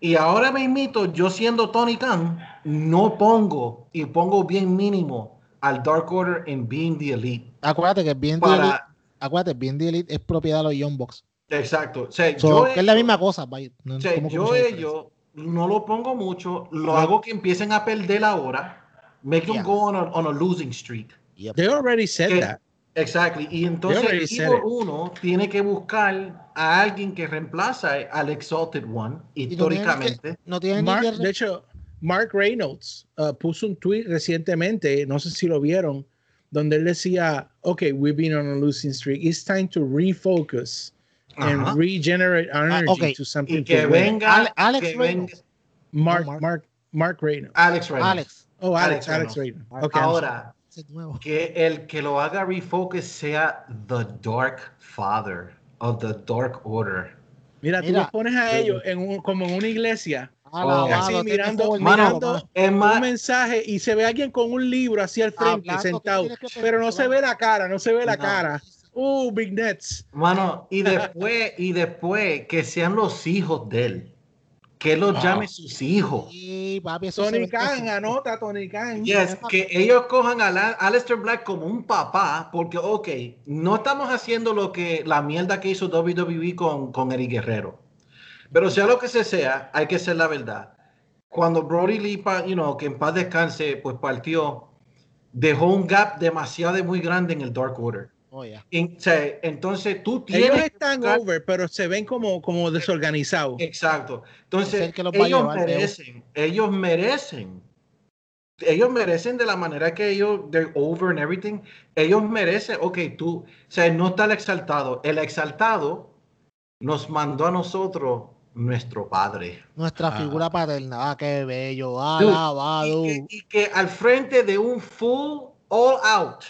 S2: Y ahora mismito, yo siendo Tony Khan, no pongo y pongo bien mínimo al Dark Order en Being the Elite.
S3: Acuérdate que bien the Elite,
S2: Para,
S3: acuérdate, bien the Elite es propiedad de los Young Bucks.
S2: exacto. O sea,
S3: So,
S2: yo,
S3: que es la misma cosa, no
S2: o sea, yo ellos no lo pongo mucho, lo hago que empiecen a perder ahora. Make them
S3: Yeah.
S2: go on a, on a losing streak.
S3: Yep.
S1: They already said
S2: Que-
S1: that.
S2: Exactly. Y entonces
S1: already
S2: el
S1: said
S2: equipo
S1: it.
S2: uno tiene que buscar a alguien que reemplaza al Exalted One,
S3: Y no tienen
S2: históricamente.
S3: que- No tienen
S1: Mark-
S3: ni que.
S1: de hecho, Mark Reynolds uh, puso un tweet recientemente, no sé si lo vieron, donde él decía, ok, we've been on a losing streak. It's time to refocus and
S2: Ajá.
S1: regenerate our
S3: Ah,
S1: energy
S3: ok.
S1: to something
S2: Y que
S1: to win."
S2: venga,
S3: Ale- Alex
S2: que
S3: Reynolds.
S2: venga
S1: Mark,
S3: No, Mark.
S1: Mark, Mark Reynolds.
S2: Alex Reynolds.
S3: Alex,
S1: Oh, Alex,
S2: Alex
S1: Alex. Okay.
S2: Ahora, que el que lo haga refocus sea The Dark Father of the Dark Order.
S1: Mira, tú
S3: Mira,
S1: los pones a ellos en un- como en una iglesia así mirando, mirando un mensaje y se ve alguien con un libro así al frente, sentado, pero no se ve la cara, no se ve la cara. Uh, Big Nets.
S2: Mano, y después, y después que sean los hijos de él que los llame sus hijos.
S1: Sí, papi, Tony Khan, anota Tony Khan.
S2: Yes, que ellos cojan a Aleister Black como un papá, porque, ok, no estamos haciendo lo que la mierda que hizo WWE con, con Eric Guerrero. Pero sea lo que se sea, hay que ser la verdad. Cuando Brody Lipa, you know, que en paz descanse, pues partió, dejó un gap demasiado muy grande en el Dark Order. Oh, entonces tú tienes.
S1: Ellos están over, pero se ven como, como desorganizados.
S2: Exacto. Entonces, ellos merecen, ellos merecen, ellos merecen de la manera que ellos, de over and everything, ellos merecen, ok, tú, o sea, no está el exaltado. El exaltado nos mandó a nosotros nuestro padre.
S3: Nuestra ah. figura paterna. Ah, qué bello. Alabado.
S2: Y, y, que al frente de un full all out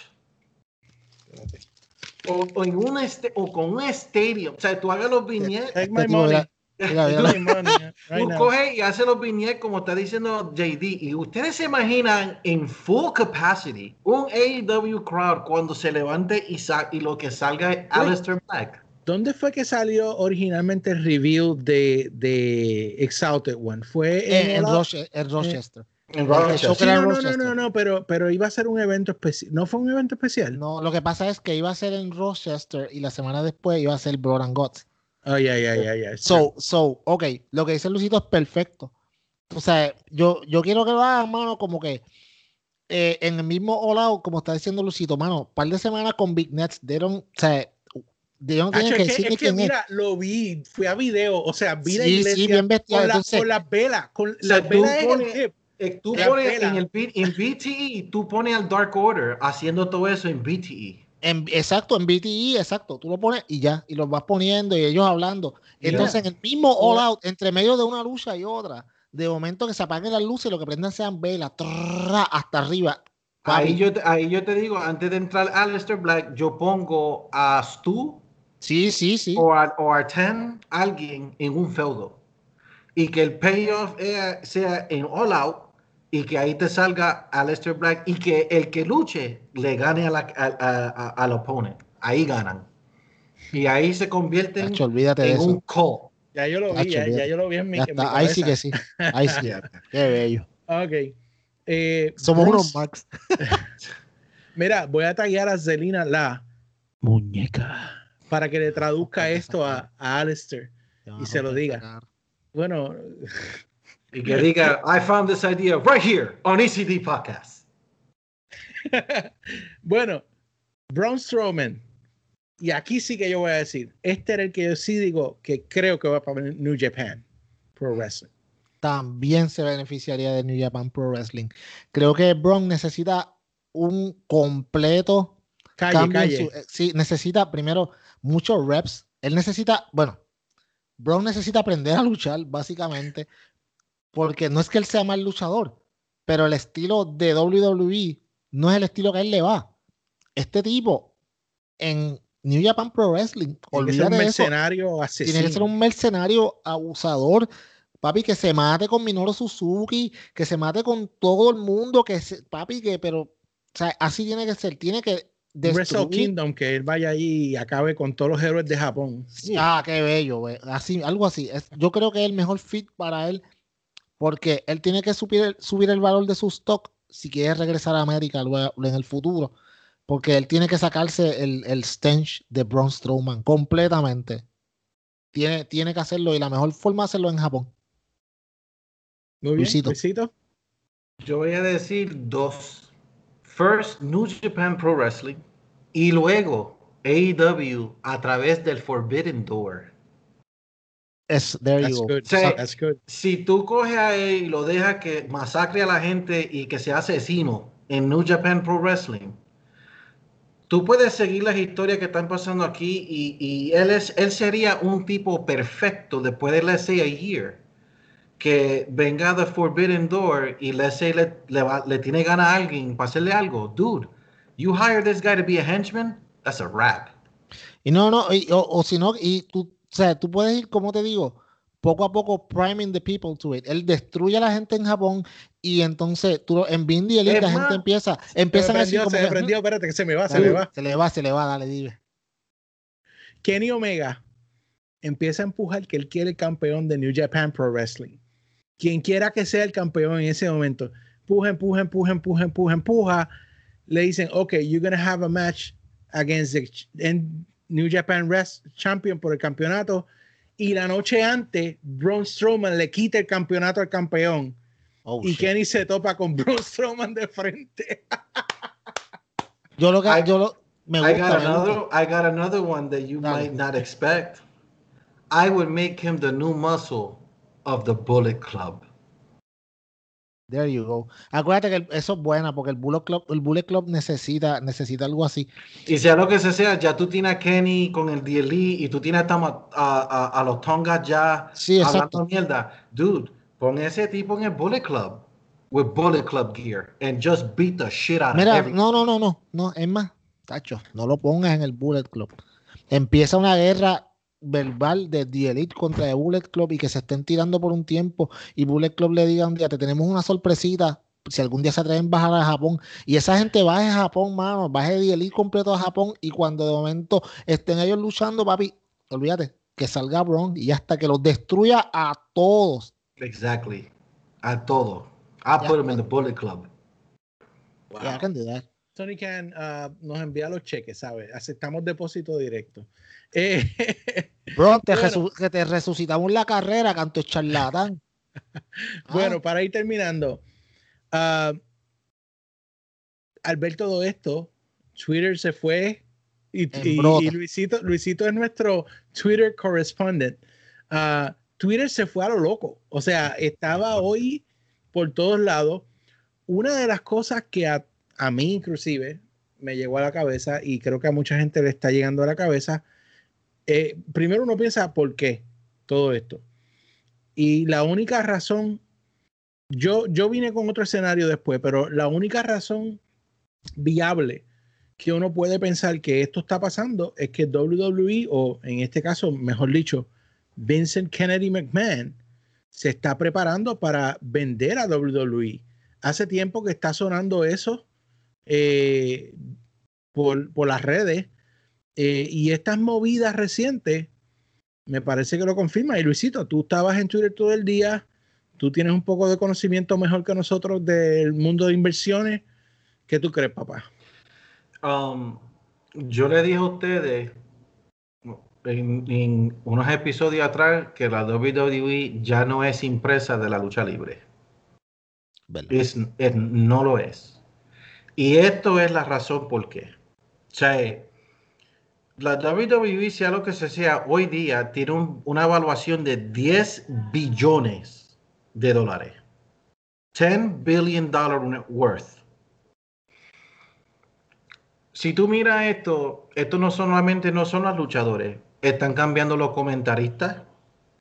S2: o, en una este, o con un estadio, o sea, tú hagas los viñetes. Take my money. Tú coges y haces los viñetes como está diciendo JD y ustedes se imaginan en full capacity un AEW crowd cuando se levante y, y lo que salga es Aleister Black.
S1: ¿Dónde fue que salió originalmente el review de, de Exalted One? Fue
S3: en, en, Rochester.
S1: En no, no, no, no, pero, pero iba a ser un evento especial. ¿No fue un evento especial?
S3: No, lo que pasa es que iba a ser en Rochester y la semana después iba a ser Blood and Guts.
S1: Oh, ya, ya, ya, ya.
S3: So, so, ok, lo que dice Lucito es perfecto. O sea, yo, yo quiero que lo hagan, mano, como que eh, en el mismo All como está diciendo Lucito, mano, un par de semanas con Big Nets dieron, o sea,
S1: dieron que, decir es que, mira, lo vi, fui a video, o sea, vi la iglesia sí, bien con, la, con las velas, con las velas en el
S2: eh, tú pones en, el, en BTE, tú pones al Dark Order haciendo todo eso en BTE.
S3: En, exacto, en BTE, exacto. Tú lo pones y ya, y los vas poniendo y ellos hablando. Entonces, en el mismo All Out, entre medio de una lucha y otra, de momento que se apaguen las luces y lo que prendan sean velas, hasta arriba.
S2: Ahí yo, ahí yo te digo, antes de entrar a Aleister Black, yo pongo a Stu.
S3: Sí, sí, sí.
S2: O a, o a Ten, alguien en un feudo. Y que el payoff sea en All Out y que ahí te salga Aleister Black y que el que luche le gane a la, a, al oponente. Ahí ganan. Y ahí se convierten en un call.
S1: Ya yo lo vi, ya, yo lo vi en mi,
S3: Ahí sí que sí. Ahí sí. Qué bello.
S1: Ok. Eh,
S3: Somos unos Max.
S1: Mira, voy a taggear a Zelina la muñeca para que le traduzca esto a, a Alistair y se lo diga. Bueno,
S2: y que diga, I found this idea right here on ECD Podcast.
S1: bueno, Braun Strowman. Y aquí sí que yo voy a decir, este era el que yo sí digo que creo que va para New Japan Pro Wrestling.
S3: También se beneficiaría de New Japan Pro Wrestling. Creo que Braun necesita un completo
S1: calle, calle.
S3: sí, necesita primero muchos reps. Él necesita, bueno, Braun necesita aprender a luchar, básicamente porque no es que él sea mal luchador, pero el estilo de WWE no es el estilo que a él le va. Este tipo en New Japan Pro Wrestling,
S1: tiene que ser un mercenario asesino.
S3: Tiene que ser un mercenario abusador, papi, que se mate con Minoru Suzuki, que se mate con todo el mundo, que se, papi, que, pero, o sea, así tiene que ser, tiene que
S1: Wrestle Kingdom, que él vaya ahí y acabe con todos los héroes de Japón.
S3: Ah, qué bello, así, algo así. yo creo que es el mejor fit para él porque él tiene que subir el, subir el valor de su stock si quiere regresar a América luego, en el futuro, porque él tiene que sacarse el, el stench de Braun Strowman completamente. Tiene, tiene que hacerlo y la mejor forma es hacerlo en Japón.
S1: Muy bien, Luisito.
S2: Yo voy a decir dos. First, New Japan Pro Wrestling y luego AEW a través del Forbidden Door.
S3: Es, there you go.
S2: Si tú coges a él y lo dejas que masacre a la gente y que sea asesino en New Japan Pro Wrestling, tú puedes seguir las historias que están pasando aquí y, y él, es, él sería un tipo perfecto después de, let's say, a year, que venga de Forbidden Door y let's say, le, le, tiene gana a alguien para hacerle algo. Dude, you hire this guy to be a henchman, that's a rap.
S3: Y no, no, o, o si no, y tú o sea, tú puedes ir, como te digo, poco a poco priming the people to it. Él destruye a la gente en Japón y entonces tú, en Bindi la gente empieza, empiezan
S1: a decir como se me prendió, espérate que se me va, se me va.
S3: Se le va, se le va, dale, dime.
S1: Kenny Omega empieza a empujar que él quiere el campeón de New Japan Pro Wrestling. Quien quiera que sea el campeón en ese momento, empuja, empuja, empuja, empuja, empuja, empuja. Le dicen, ok, you're gonna have a match against the New Japan Wrestling Champion por el campeonato. Y la noche antes, Braun Strowman le quita el campeonato al campeón. Oh, y Kenny se topa con Braun Strowman de frente.
S3: yo lo que yo lo, me gusta,
S2: I got another I got another one that you might not expect. I would make him the new muscle of the Bullet Club.
S3: There you go. Acuérdate que eso es buena porque el Bullet Club, el Bullet Club necesita, necesita algo así.
S2: Y sea lo que sea, ya tú tienes a Kenny con el DLE y tú tienes a, a, a, los Tongas ya
S3: sí, hablando
S2: mierda. Dude, pon ese tipo en el Bullet Club with Bullet Club gear and just beat the shit out
S3: Mira,
S2: of
S3: no, no, no, no, no, es más, tacho, no lo pongas en el Bullet Club. Empieza una guerra verbal de The Elite contra The Bullet Club y que se estén tirando por un tiempo y Bullet Club le diga un día, te tenemos una sorpresita, si algún día se atreven a bajar a Japón y esa gente baje a Japón, mano, baje The Elite completo a Japón y cuando de momento estén ellos luchando, papi, olvídate, que salga Bron y hasta que los destruya a todos.
S2: Exactly, a todos. I put them in the Bullet Club.
S3: Yeah, I can do that.
S1: Tony Can uh, nos envía los cheques, ¿sabes? Aceptamos depósito directo. Eh,
S3: Bro, te, que te resucitamos la carrera, canto charlatán.
S1: bueno, para ir terminando, uh, al ver todo esto, Twitter se fue y, Luisito, Luisito es nuestro Twitter correspondent. Uh, Twitter se fue a lo loco. O sea, estaba hoy por todos lados. Una de las cosas que a a mí inclusive me llegó a la cabeza y creo que a mucha gente le está llegando a la cabeza. Eh, primero uno piensa, ¿por qué todo esto? Y la única razón, yo, yo vine con otro escenario después, pero la única razón viable que uno puede pensar que esto está pasando es que WWE, o en este caso, mejor dicho, Vincent Kennedy McMahon, se está preparando para vender a WWE. Hace tiempo que está sonando eso eh, por, por, las redes. Eh, y estas movidas recientes, me parece que lo confirma. Y Luisito, tú estabas en Twitter todo el día, tú tienes un poco de conocimiento mejor que nosotros del mundo de inversiones. ¿Qué tú crees, papá?
S2: Um, yo le dije a ustedes en, unos episodios atrás que la WWE ya no es impresa de la lucha libre. Es, no lo es. Y esto es la razón por qué. O sea, la WWE, sea lo que sea, hoy día tiene una evaluación de 10 billones de dólares. 10 billion dollar worth. Si tú miras esto, esto no solamente no son los luchadores, están cambiando los comentaristas,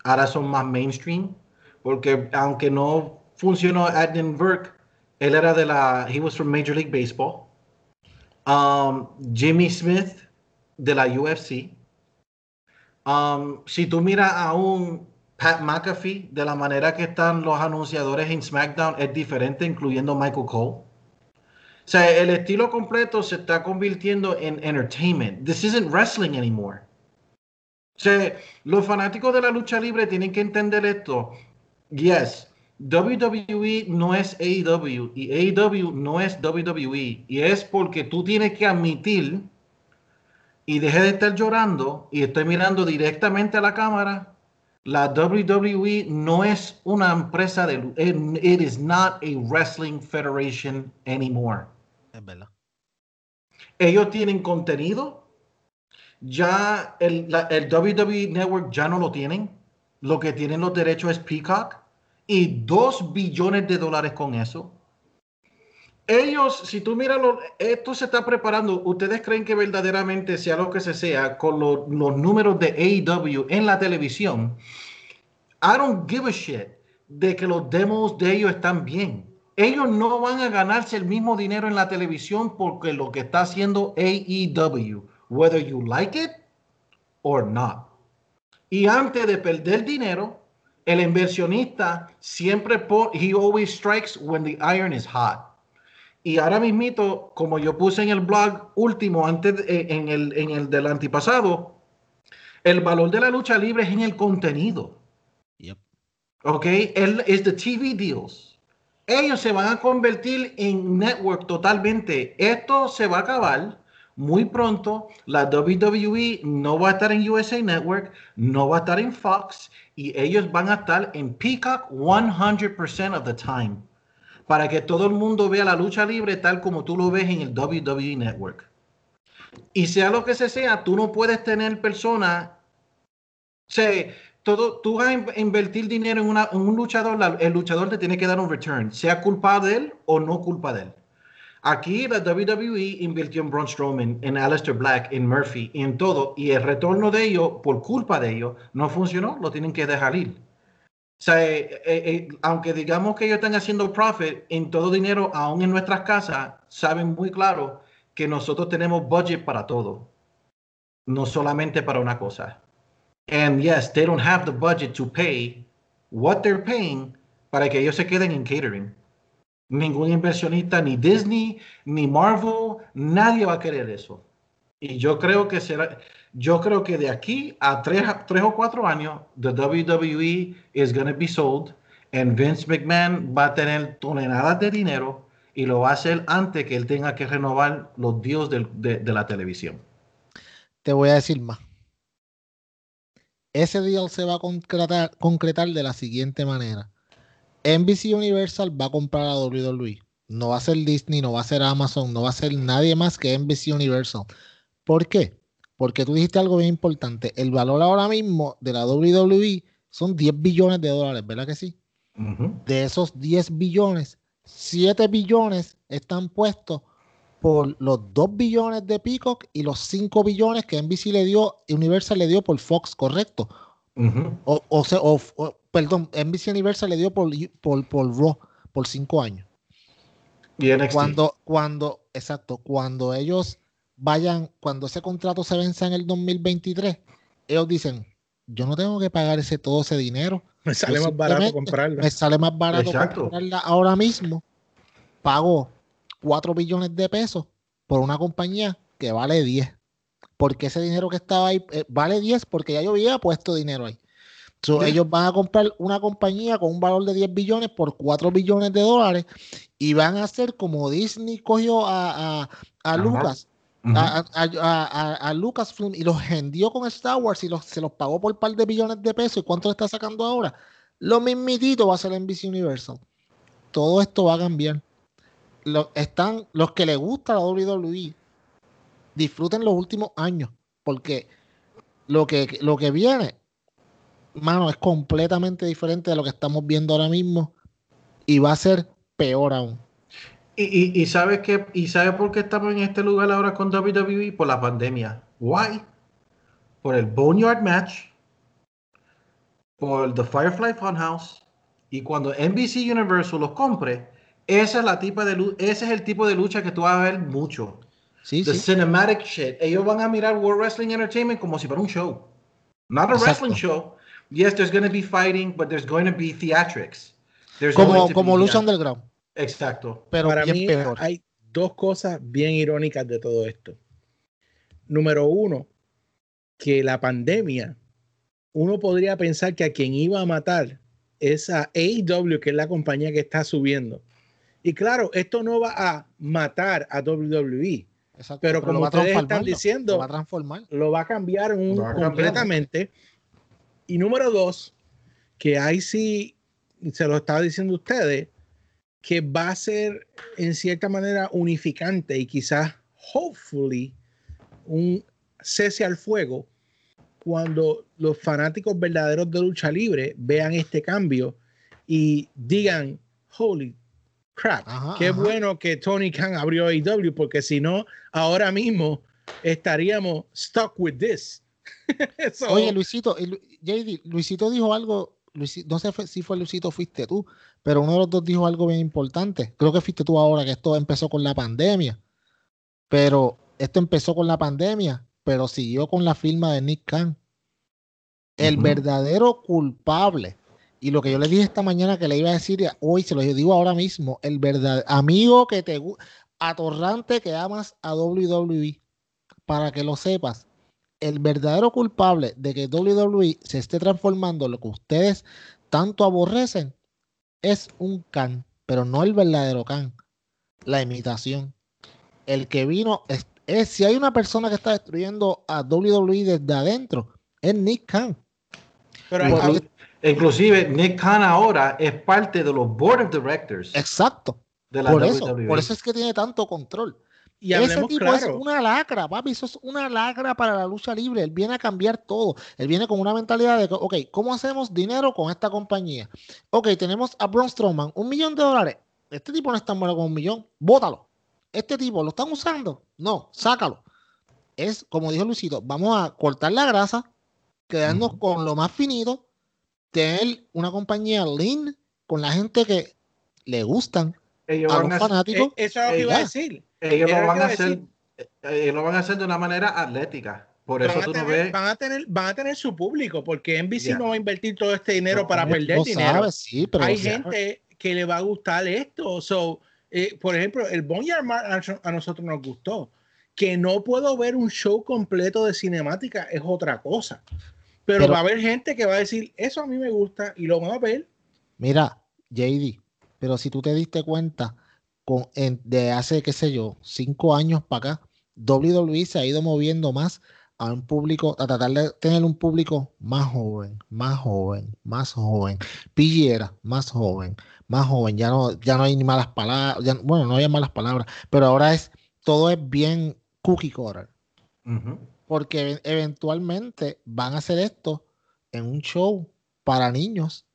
S2: ahora son más mainstream, porque aunque no funcionó Adnan Burke, él era de la, he was from Major League Baseball. Um, Jimmy Smith de la UFC. Um, si tú miras a un Pat McAfee, de la manera que están los anunciadores en SmackDown, es diferente, incluyendo Michael Cole. O sea, el estilo completo se está convirtiendo en entertainment. This isn't wrestling anymore. O sea, los fanáticos de la lucha libre tienen que entender esto. Yes, WWE no es AEW y AEW no es WWE y es porque tú tienes que admitir y deje de estar llorando y estoy mirando directamente a la cámara. La WWE no es una empresa de it, is not a wrestling federation anymore.
S3: Es verdad.
S2: Ellos tienen contenido. Ya el, el WWE Network ya no lo tienen. Lo que tienen los derechos es Peacock y 2 billones de dólares con eso. Ellos, si tú miras, esto se está preparando. ¿Ustedes creen que verdaderamente sea lo que se sea con los números de AEW en la televisión? I don't give a shit de que los demos de ellos están bien. Ellos no van a ganarse el mismo dinero en la televisión porque lo que está haciendo AEW, whether you like it or not. Y antes de perder dinero, el inversionista siempre, he always strikes when the iron is hot. Y ahora mismito, como yo puse en el blog último, antes eh, en, el, en el del antipasado, el valor de la lucha libre es en el contenido. Yep. Ok, el, es the TV deals. Ellos se van a convertir en network totalmente. Esto se va a acabar muy pronto. La WWE no va a estar en USA Network, no va a estar en Fox y ellos van a estar en Peacock 100% of the time para que todo el mundo vea la lucha libre tal como tú lo ves en el WWE Network. Y sea lo que sea, tú no puedes tener personas, o todo, tú vas a invertir dinero en, una, en un luchador, el luchador te tiene que dar un return, sea culpa de él o no culpa de él. Aquí la WWE invirtió en Braun Strowman, en Aleister Black, en Murphy, en todo, y el retorno de ellos, por culpa de ellos, no funcionó, lo tienen que dejar ir. Sea, eh, eh, eh, aunque digamos que ellos están haciendo profit en todo dinero, aún en nuestras casas, saben muy claro que nosotros tenemos budget para todo, no solamente para una cosa. And yes, they don't have the budget to pay what they're paying para que ellos se queden en catering. Ningún inversionista, ni Disney, ni Marvel, nadie va a querer eso. Y yo creo que será, yo creo que de aquí a tres, tres o cuatro años, the WWE is going to be sold and Vince McMahon va a tener toneladas de dinero y lo va a hacer antes que él tenga que renovar los dios de, de, la televisión.
S3: Te voy a decir más. Ese deal se va a concretar, concretar de la siguiente manera. NBC Universal va a comprar a WWE. No va a ser Disney, no va a ser Amazon, no va a ser nadie más que NBC Universal. ¿Por qué? Porque tú dijiste algo bien importante. El valor ahora mismo de la WWE son 10 billones de dólares, ¿verdad que sí? De esos 10 billones, 7 billones están puestos por los 2 billones de Peacock y los 5 billones que NBC le dio, Universal le dio por Fox, correcto. o, o, perdón, NBC Universal le dio por, por, por Raw por 5 años. Y Cuando, cuando, exacto, cuando ellos vayan, cuando ese contrato se venza en el 2023, ellos dicen, yo no tengo que pagar ese todo ese dinero.
S1: Me sale más barato comprarla.
S3: Me sale más barato comprarla ahora mismo. Pago 4 billones de pesos por una compañía que vale 10. Porque ese dinero que estaba ahí eh, vale 10 porque ya yo había puesto dinero ahí. Ellos van a comprar una compañía con un valor de 10 billones por 4 billones de dólares y van a hacer como Disney cogió a, a Lucas a, Lucasfilm y los vendió con Star Wars y se los pagó por un par de billones de pesos. ¿Y cuánto le está sacando ahora? Lo mismitito va a ser en NBC Universal. Todo esto va a cambiar. están los que les gusta la WWE, disfruten los últimos años, porque lo que, lo que viene, mano, es completamente diferente de lo que estamos viendo ahora mismo y va a ser peor aún.
S2: Y, y, sabes que y sabe por qué estamos en este lugar ahora con WWE por la pandemia. Why? Por el Boneyard Match, por The Firefly Funhouse y cuando NBC Universal los compre, esa es la tipa de ese es el tipo de lucha que tú vas a ver mucho. Sí, The cinematic shit. Ellos van a mirar World Wrestling Entertainment como si fuera un show. Not a wrestling show. Yes, there's going to be fighting, but there's going to be theatrics.
S3: como como lucha underground.
S2: Exacto.
S1: Pero para mí hay dos cosas bien irónicas de todo esto. Número uno, que la pandemia, uno podría pensar que a quien iba a matar es a AEW, que es la compañía que está subiendo. Y claro, esto no va a matar a WWE. pero, como ustedes están diciendo,
S3: lo va a transformar.
S1: Lo va a cambiar completamente. Y número dos, que ahí sí, se lo estaba diciendo ustedes, que va a ser en cierta manera unificante y quizás, hopefully, un cese al fuego cuando los fanáticos verdaderos de lucha libre vean este cambio y digan, holy crap, qué bueno que Tony Khan abrió AEW, porque si no, ahora mismo estaríamos stuck with this.
S3: Oye, Luisito, JD, Luisito dijo algo, no sé si fue Luisito fuiste tú, pero uno de los dos dijo algo bien importante. Creo que fuiste tú ahora que esto empezó con la pandemia. Pero esto empezó con la pandemia, pero siguió con la firma de Nick Khan. El verdadero culpable Y lo que yo le dije esta mañana que le iba a decir, hoy se lo digo ahora mismo, el verdadero amigo que te atorrante que amas a WWE, para que lo sepas, el verdadero culpable de que WWE se esté transformando en lo que ustedes tanto aborrecen es un can, pero no el verdadero can, la imitación. El que vino es, es si hay una persona que está destruyendo a WWE desde adentro, es Nick Khan.
S2: Pero inclusive Nick Khan ahora es parte de los board of directors.
S3: Exacto. De la por, eso, por eso es que tiene tanto control. Y Ese tipo es una lacra, papi. Eso es una lacra para la lucha libre. Él viene a cambiar todo. Él viene con una mentalidad de que, ok, ¿cómo hacemos dinero con esta compañía? Ok, tenemos a Braun Strowman, un millón de dólares. Este tipo no es tan bueno con un millón. Bótalo. Este tipo, ¿lo están usando? No, sácalo. Es, como dijo Luisito, vamos a cortar la grasa, quedarnos con lo más finito, tener una compañía lean con la gente que le gustan
S1: a los fanáticos. Eh, eso es lo que iba a decir.
S2: Ellos lo van a hacer, ellos lo van a hacer de una manera atlética. Por eso tú
S1: no
S2: ves.
S1: Van a, tener, van a tener su público, porque NBC no va a invertir todo este dinero para perder dinero.
S3: sí, pero
S1: Hay gente que le va a gustar esto. So, eh, por ejemplo, el Boneyard a nosotros nos gustó. Que no puedo ver un show completo de cinemática es otra cosa. Pero, va a haber gente que va a decir, eso a mí me gusta y lo van a ver.
S3: Mira, JD, pero si tú te diste cuenta, con, de hace, qué sé yo, cinco años para acá, WWE se ha ido moviendo más a un público, a tratar de tener un público más joven, más joven, más joven. Pillera, más joven, más joven. Ya no, ya no hay ni malas palabras, bueno, no hay malas palabras, pero ahora es, todo es bien cookie cutter porque eventualmente van a hacer esto en un show para niños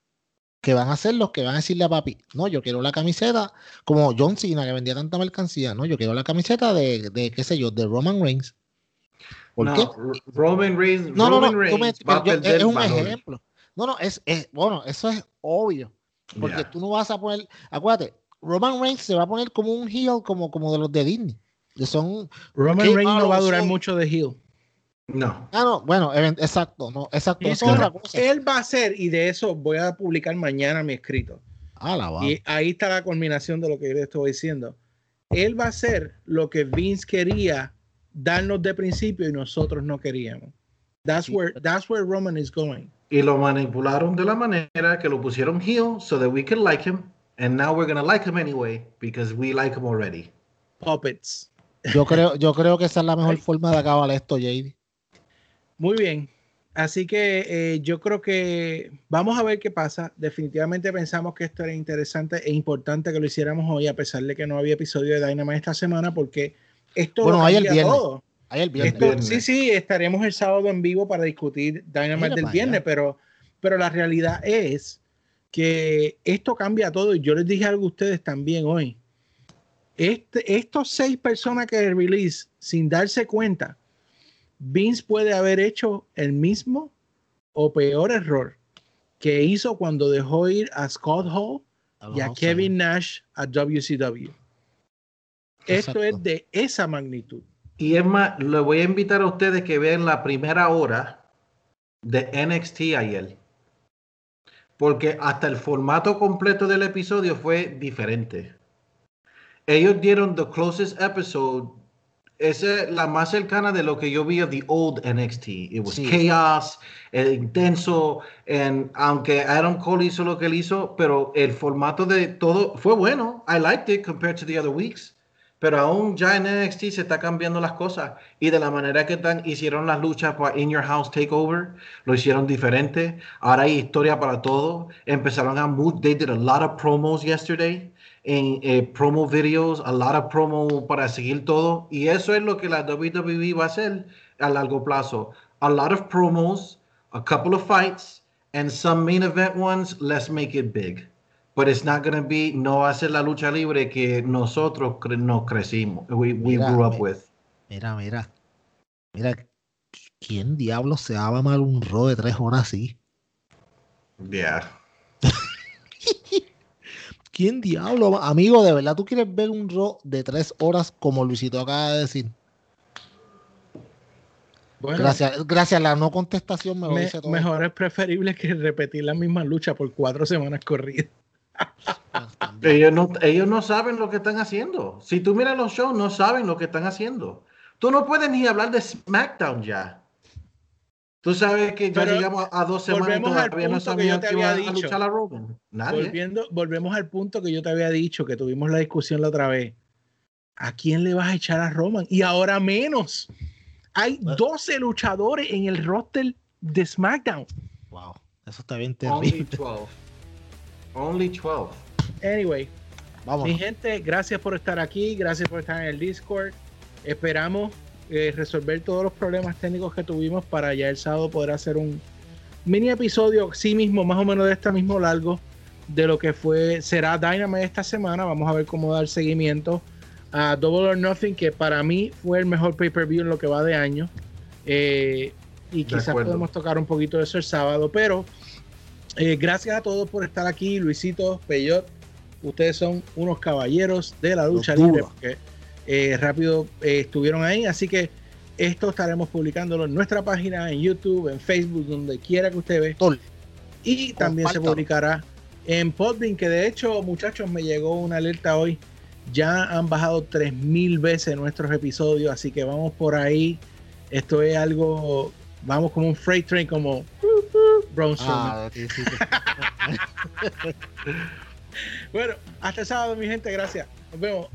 S3: que van a ser los que van a decirle a papi, no, yo quiero la camiseta, como John Cena que vendía tanta mercancía, no, yo quiero la camiseta de, de qué sé yo, de Roman Reigns.
S2: ¿Por no, qué? Roman Reigns,
S3: no, no, no, es un ejemplo. No, no, es, es, bueno, eso es obvio. Porque tú no vas a poner, acuérdate, Roman Reigns se va a poner como un heel como, como de los de Disney. son,
S1: Roman Reigns no va a durar mucho de heel.
S2: No.
S3: Ah, no, bueno, exacto, no, exacto.
S1: Él va a hacer, y de eso voy a publicar mañana mi escrito.
S3: Ah, la va.
S1: Y ahí está la culminación de lo que yo le estoy diciendo. Él va a hacer lo que Vince quería darnos de principio y nosotros no queríamos. That's where, that's where Roman is going.
S2: Y lo manipularon de la manera que lo pusieron heel so that we can like him. And now we're gonna like him anyway because we like him already.
S1: Puppets.
S3: Yo creo, yo creo que esa es la mejor forma de acabar esto, JD.
S1: Muy bien. Así que eh, yo creo que vamos a ver qué pasa. Definitivamente pensamos que esto era interesante e importante que lo hiciéramos hoy, a pesar de que no había episodio de Dynamite esta semana, porque esto
S3: bueno, hay el viernes. Todo. Hay el
S1: viernes. sí, sí, estaremos el sábado en vivo para discutir Dynamite del viernes, pero, pero la realidad es que esto cambia todo y yo les dije algo a ustedes también hoy. Este, estos seis personas que release sin darse cuenta Vince puede haber hecho el mismo o peor error que hizo cuando dejó ir a Scott Hall y a Kevin Nash a WCW. Esto es de esa magnitud.
S2: Y es más, le voy a invitar a ustedes que vean la primera hora de NXT ayer. Porque hasta el formato completo del episodio fue diferente. Ellos dieron the closest episode esa es la más cercana de lo que yo vi de the old NXT. It was chaos, el intenso, and, aunque Adam Cole hizo lo que él hizo, pero el formato de todo fue bueno. I liked it compared to the other weeks. Pero aún ya en NXT se está cambiando las cosas. Y de la manera que tan, hicieron las luchas para In Your House Takeover, lo hicieron diferente. Ahora hay historia para todo. Empezaron a move. They did a lot of promos yesterday en eh, promo videos, a lot of promo para seguir todo. Y eso es lo que la WWE va a hacer a largo plazo. A lot of promos, a couple of fights, and some main event ones, let's make it big. But it's not going to be, no va a ser la lucha libre que nosotros cre nos crecimos, we, we mira, grew up with.
S3: Mira, mira, mira, ¿quién diablo se va a mal un ro de tres horas así?
S2: Yeah.
S3: ¿Quién diablo? Amigo, ¿de verdad tú quieres ver un Raw de tres horas como Luisito acaba de decir? gracias, gracias a la no contestación me,
S1: dice todo. Mejor es preferible que repetir la misma lucha por cuatro semanas corridas.
S2: ellos, no, ellos no saben lo que están haciendo. Si tú miras los shows, no saben lo que están haciendo. Tú no puedes ni hablar de SmackDown ya. Tú sabes que ya llegamos a dos semanas y todavía no sabíamos que, iba a luchar a Roman.
S1: Volviendo, volvemos al punto que yo te había dicho, que tuvimos la discusión la otra vez. ¿A quién le vas a echar a Roman? Y ahora menos. Hay 12 luchadores en el roster de SmackDown.
S3: Wow, eso está bien terrible.
S2: Only 12. Only 12.
S1: Anyway, Vamos. mi gente, gracias por estar aquí, gracias por estar en el Discord. Esperamos eh, resolver todos los problemas técnicos que tuvimos para ya el sábado poder hacer un mini episodio, sí mismo, más o menos de este mismo largo, de lo que fue, será Dynamite esta semana. Vamos a ver cómo dar seguimiento a Double or Nothing, que para mí fue el mejor pay-per-view en lo que va de año. Eh, y quizás podemos tocar un poquito de eso el sábado, pero eh, gracias a todos por estar aquí, Luisito, Peyot. Ustedes son unos caballeros de la lucha libre. Eh, rápido eh, estuvieron ahí. Así que esto estaremos publicándolo en nuestra página, en YouTube, en Facebook, donde quiera que usted ve. Y también se publicará en Podbean, que de hecho, muchachos, me llegó una alerta hoy. Ya han bajado 3000 veces nuestros episodios, así que vamos por ahí. Esto es algo, vamos como un freight train, como ah, bueno, hasta el sábado, mi gente, gracias. Nos vemos.